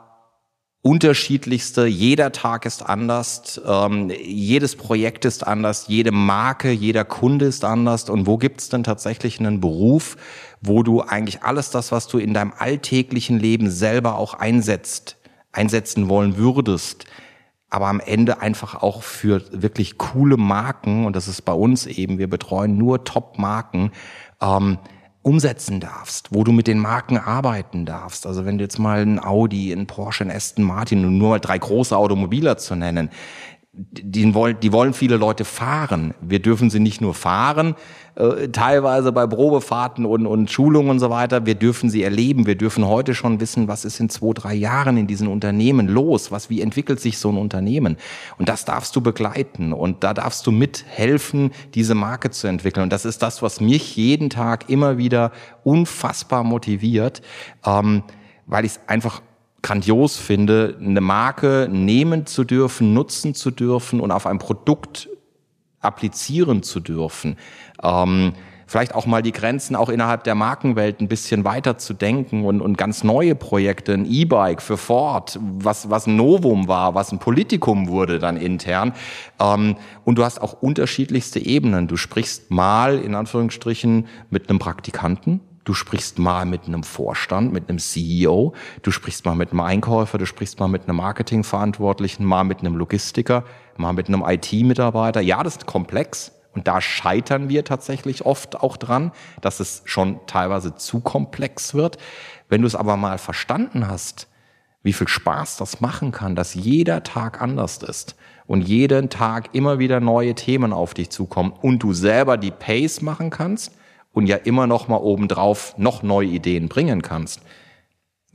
unterschiedlichste. Jeder Tag ist anders, ähm, jedes Projekt ist anders, jede Marke, jeder Kunde ist anders. Und wo gibt es denn tatsächlich einen Beruf, wo du eigentlich alles das, was du in deinem alltäglichen Leben selber auch einsetzt, einsetzen wollen würdest, aber am Ende einfach auch für wirklich coole Marken, und das ist bei uns eben, wir betreuen nur Top-Marken, ähm, umsetzen darfst, wo du mit den Marken arbeiten darfst. Also wenn du jetzt mal ein Audi, ein Porsche, ein Aston Martin, um nur mal drei große Automobiler zu nennen, die wollen, die wollen viele Leute fahren. Wir dürfen sie nicht nur fahren, äh, teilweise bei Probefahrten und, und Schulungen und so weiter. Wir dürfen sie erleben. Wir dürfen heute schon wissen, was ist in zwei, drei Jahren in diesen Unternehmen los? Was, wie entwickelt sich so ein Unternehmen? Und das darfst du begleiten. Und da darfst du mithelfen, diese Marke zu entwickeln. Und das ist das, was mich jeden Tag immer wieder unfassbar motiviert, ähm, weil ich es einfach grandios finde, eine Marke nehmen zu dürfen, nutzen zu dürfen und auf ein Produkt applizieren zu dürfen. Ähm, vielleicht auch mal die Grenzen auch innerhalb der Markenwelt ein bisschen weiter zu denken und, und ganz neue Projekte, ein E-Bike für Ford, was, was ein Novum war, was ein Politikum wurde dann intern. Ähm, und du hast auch unterschiedlichste Ebenen. Du sprichst mal in Anführungsstrichen mit einem Praktikanten, Du sprichst mal mit einem Vorstand, mit einem CEO, du sprichst mal mit einem Einkäufer, du sprichst mal mit einem Marketingverantwortlichen, mal mit einem Logistiker, mal mit einem IT-Mitarbeiter. Ja, das ist komplex und da scheitern wir tatsächlich oft auch dran, dass es schon teilweise zu komplex wird. Wenn du es aber mal verstanden hast, wie viel Spaß das machen kann, dass jeder Tag anders ist und jeden Tag immer wieder neue Themen auf dich zukommen und du selber die Pace machen kannst und ja immer noch mal obendrauf noch neue Ideen bringen kannst.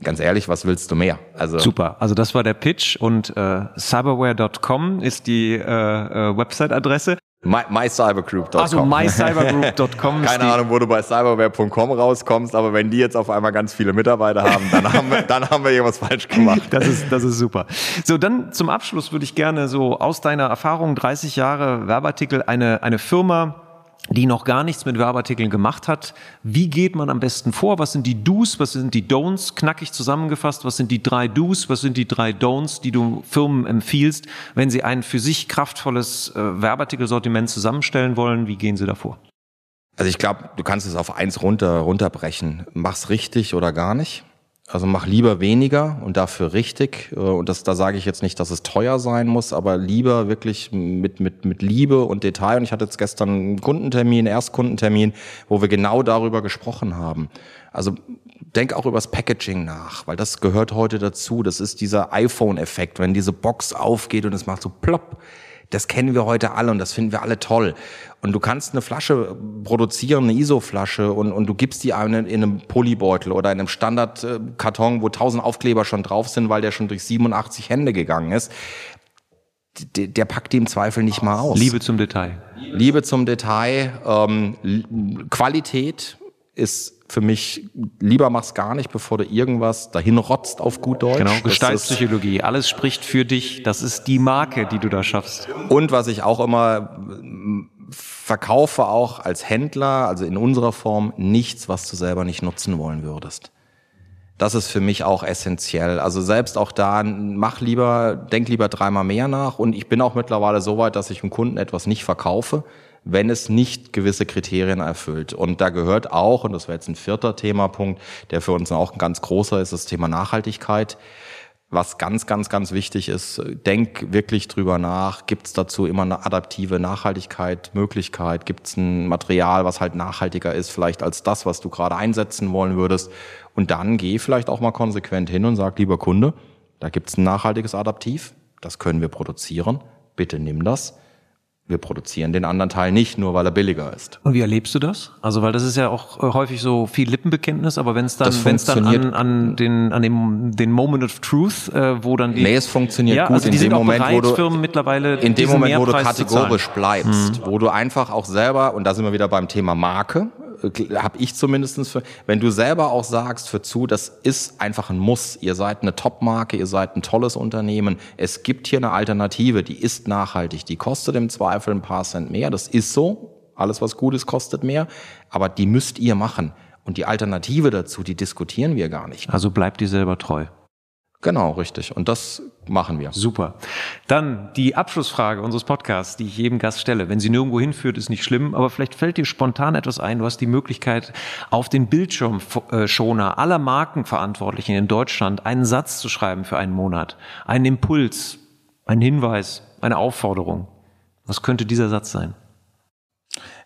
Ganz ehrlich, was willst du mehr? Also
Super, also das war der Pitch und äh, cyberware.com ist die äh, äh, Website-Adresse.
My, mycybergroup.com.
Also mycybergroup.com. (laughs)
Keine Ahnung, wo du bei cyberware.com rauskommst, aber wenn die jetzt auf einmal ganz viele Mitarbeiter haben, dann haben wir, dann haben wir irgendwas falsch gemacht. (laughs)
Das ist, das ist super. So, dann zum Abschluss würde ich gerne so aus deiner Erfahrung 30 Jahre Werbeartikel eine, eine Firma die noch gar nichts mit Werbeartikeln gemacht hat. Wie geht man am besten vor? Was sind die Do's? Was sind die Don'ts? Knackig zusammengefasst. Was sind die drei Do's? Was sind die drei Don'ts, die du Firmen empfiehlst, wenn sie ein für sich kraftvolles äh, Werbeartikelsortiment zusammenstellen wollen? Wie gehen sie davor?
Also ich glaube, du kannst es auf eins runter, runterbrechen. Mach's richtig oder gar nicht. Also mach lieber weniger und dafür richtig. Äh, und das, da sage ich jetzt nicht, dass es teuer sein muss, aber lieber wirklich mit, mit, mit Liebe und Detail. Und ich hatte jetzt gestern einen Kundentermin, Erstkundentermin, wo wir genau darüber gesprochen haben. Also denk auch übers Packaging nach, weil das gehört heute dazu. Das ist dieser iPhone-Effekt, wenn diese Box aufgeht und es macht so plopp das kennen wir heute alle und das finden wir alle toll. Und du kannst eine Flasche produzieren, eine ISO-Flasche, und, und du gibst die in, in einem Polybeutel oder in einem Standardkarton, wo tausend Aufkleber schon drauf sind, weil der schon durch 87 Hände gegangen ist. Der, der packt die im Zweifel nicht mal aus.
Liebe zum Detail.
Liebe zum Detail, ähm, Qualität ist für mich, lieber mach's gar nicht, bevor du irgendwas dahin rotzt auf gut Deutsch.
Genau, Gestaltspsychologie. Alles spricht für dich. Das ist die Marke, die du da schaffst.
Und was ich auch immer verkaufe, auch als Händler, also in unserer Form, nichts, was du selber nicht nutzen wollen würdest. Das ist für mich auch essentiell. Also selbst auch da, mach lieber, denk lieber dreimal mehr nach. Und ich bin auch mittlerweile so weit, dass ich dem Kunden etwas nicht verkaufe, wenn es nicht gewisse Kriterien erfüllt. Und da gehört auch, und das wäre jetzt ein vierter Themapunkt, der für uns auch ein ganz großer ist, das Thema Nachhaltigkeit. Was ganz, ganz, ganz wichtig ist, denk wirklich drüber nach, gibt es dazu immer eine adaptive Nachhaltigkeit, Möglichkeit, gibt es ein Material, was halt nachhaltiger ist, vielleicht als das, was du gerade einsetzen wollen würdest. Und dann geh vielleicht auch mal konsequent hin und sag, lieber Kunde, da gibt es ein nachhaltiges Adaptiv, das können wir produzieren, bitte nimm das wir produzieren den anderen Teil nicht, nur weil er billiger ist.
Und wie erlebst du das? Also, weil das ist ja auch äh, häufig so viel Lippenbekenntnis, aber wenn es dann, wenn es dann an, an den, an dem, den Moment of Truth, äh, wo dann die.
Nee, es funktioniert ja, gut
also in dem Moment, bereit, wo du, Firmen mittlerweile
in dem Moment, wo du kategorisch bleibst, hm. wo du einfach auch selber, und da sind wir wieder beim Thema Marke, habe ich zumindestens für, wenn du selber auch sagst für zu, das ist einfach ein Muss. Ihr seid eine Top-Marke, ihr seid ein tolles Unternehmen. Es gibt hier eine Alternative, die ist nachhaltig, die kostet im Zweifel ein paar Cent mehr. Das ist so. Alles, was gut ist, kostet mehr. Aber die müsst ihr machen. Und die Alternative dazu, die diskutieren wir gar nicht.
Also bleibt ihr selber treu.
Genau, richtig. Und das machen wir.
Super. Dann die Abschlussfrage unseres Podcasts, die ich jedem Gast stelle. Wenn sie nirgendwo hinführt, ist nicht schlimm, aber vielleicht fällt dir spontan etwas ein. Du hast die Möglichkeit, auf den Bildschirmschoner aller Markenverantwortlichen in Deutschland einen Satz zu schreiben für einen Monat. Einen Impuls, einen Hinweis, eine Aufforderung. Was könnte dieser Satz sein?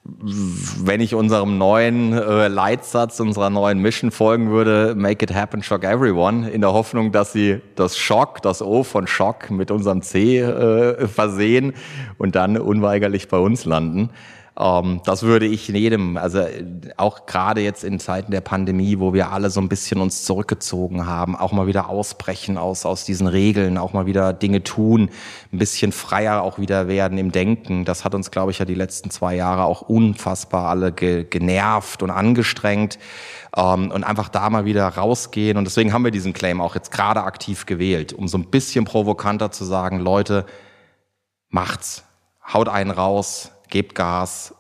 Wenn ich unserem neuen äh, Leitsatz, unserer neuen Mission folgen würde, make it happen, shock everyone, in der Hoffnung, dass sie das Schock, das O von Schock mit unserem C äh, versehen und dann unweigerlich bei uns landen. Ähm, das würde ich jedem, also äh, auch gerade jetzt in Zeiten der Pandemie, wo wir alle so ein bisschen uns zurückgezogen haben, auch mal wieder ausbrechen aus, aus diesen Regeln, auch mal wieder Dinge tun, ein bisschen freier auch wieder werden im Denken. Das hat uns, glaube ich, ja die letzten zwei Jahre auch unfassbar alle ge genervt und angestrengt. Ähm, und einfach da mal wieder rausgehen. Und deswegen haben wir diesen Claim auch jetzt gerade aktiv gewählt, um so ein bisschen provokanter zu sagen, Leute, macht's. Haut einen raus, gebt Gas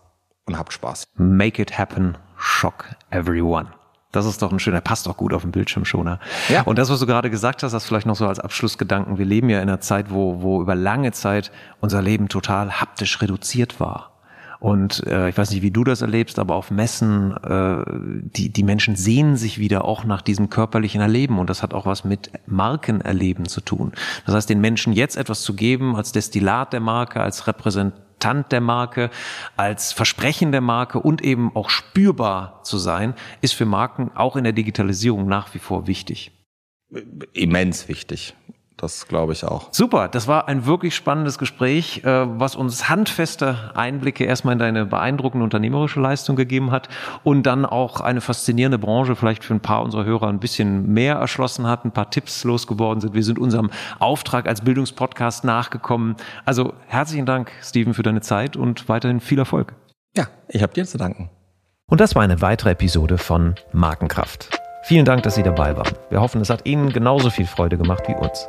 und habt Spaß.
Make it happen, shock everyone. Das ist doch ein schöner, passt doch gut auf den Bildschirmschoner. Ja. Und das, was du gerade gesagt hast, das vielleicht noch so als Abschlussgedanken. Wir leben ja in einer Zeit, wo, wo über lange Zeit unser Leben total haptisch reduziert war. Und äh, ich weiß nicht, wie du das erlebst, aber auf Messen, äh, die, die Menschen sehnen sich wieder auch nach diesem körperlichen Erleben. Und das hat auch was mit Markenerleben zu tun. Das heißt, den Menschen jetzt etwas zu geben als Destillat der Marke, als Repräsentant Repräsentant der Marke, als Versprechen der Marke und eben auch spürbar zu sein, ist für Marken auch in der Digitalisierung nach wie vor wichtig.
Immens wichtig. Das glaube ich auch.
Super, das war ein wirklich spannendes Gespräch, äh, was uns handfeste Einblicke erstmal in deine beeindruckende unternehmerische Leistung gegeben hat und dann auch eine faszinierende Branche vielleicht für ein paar unserer Hörer ein bisschen mehr erschlossen hat, ein paar Tipps losgeworden sind. Wir sind unserem Auftrag als Bildungspodcast nachgekommen. Also herzlichen Dank, Steven, für deine Zeit und weiterhin viel Erfolg.
Ja, ich habe dir zu danken.
Und das war eine weitere Episode von Markenkraft. Vielen Dank, dass Sie dabei waren. Wir hoffen, es hat Ihnen genauso viel Freude gemacht wie uns.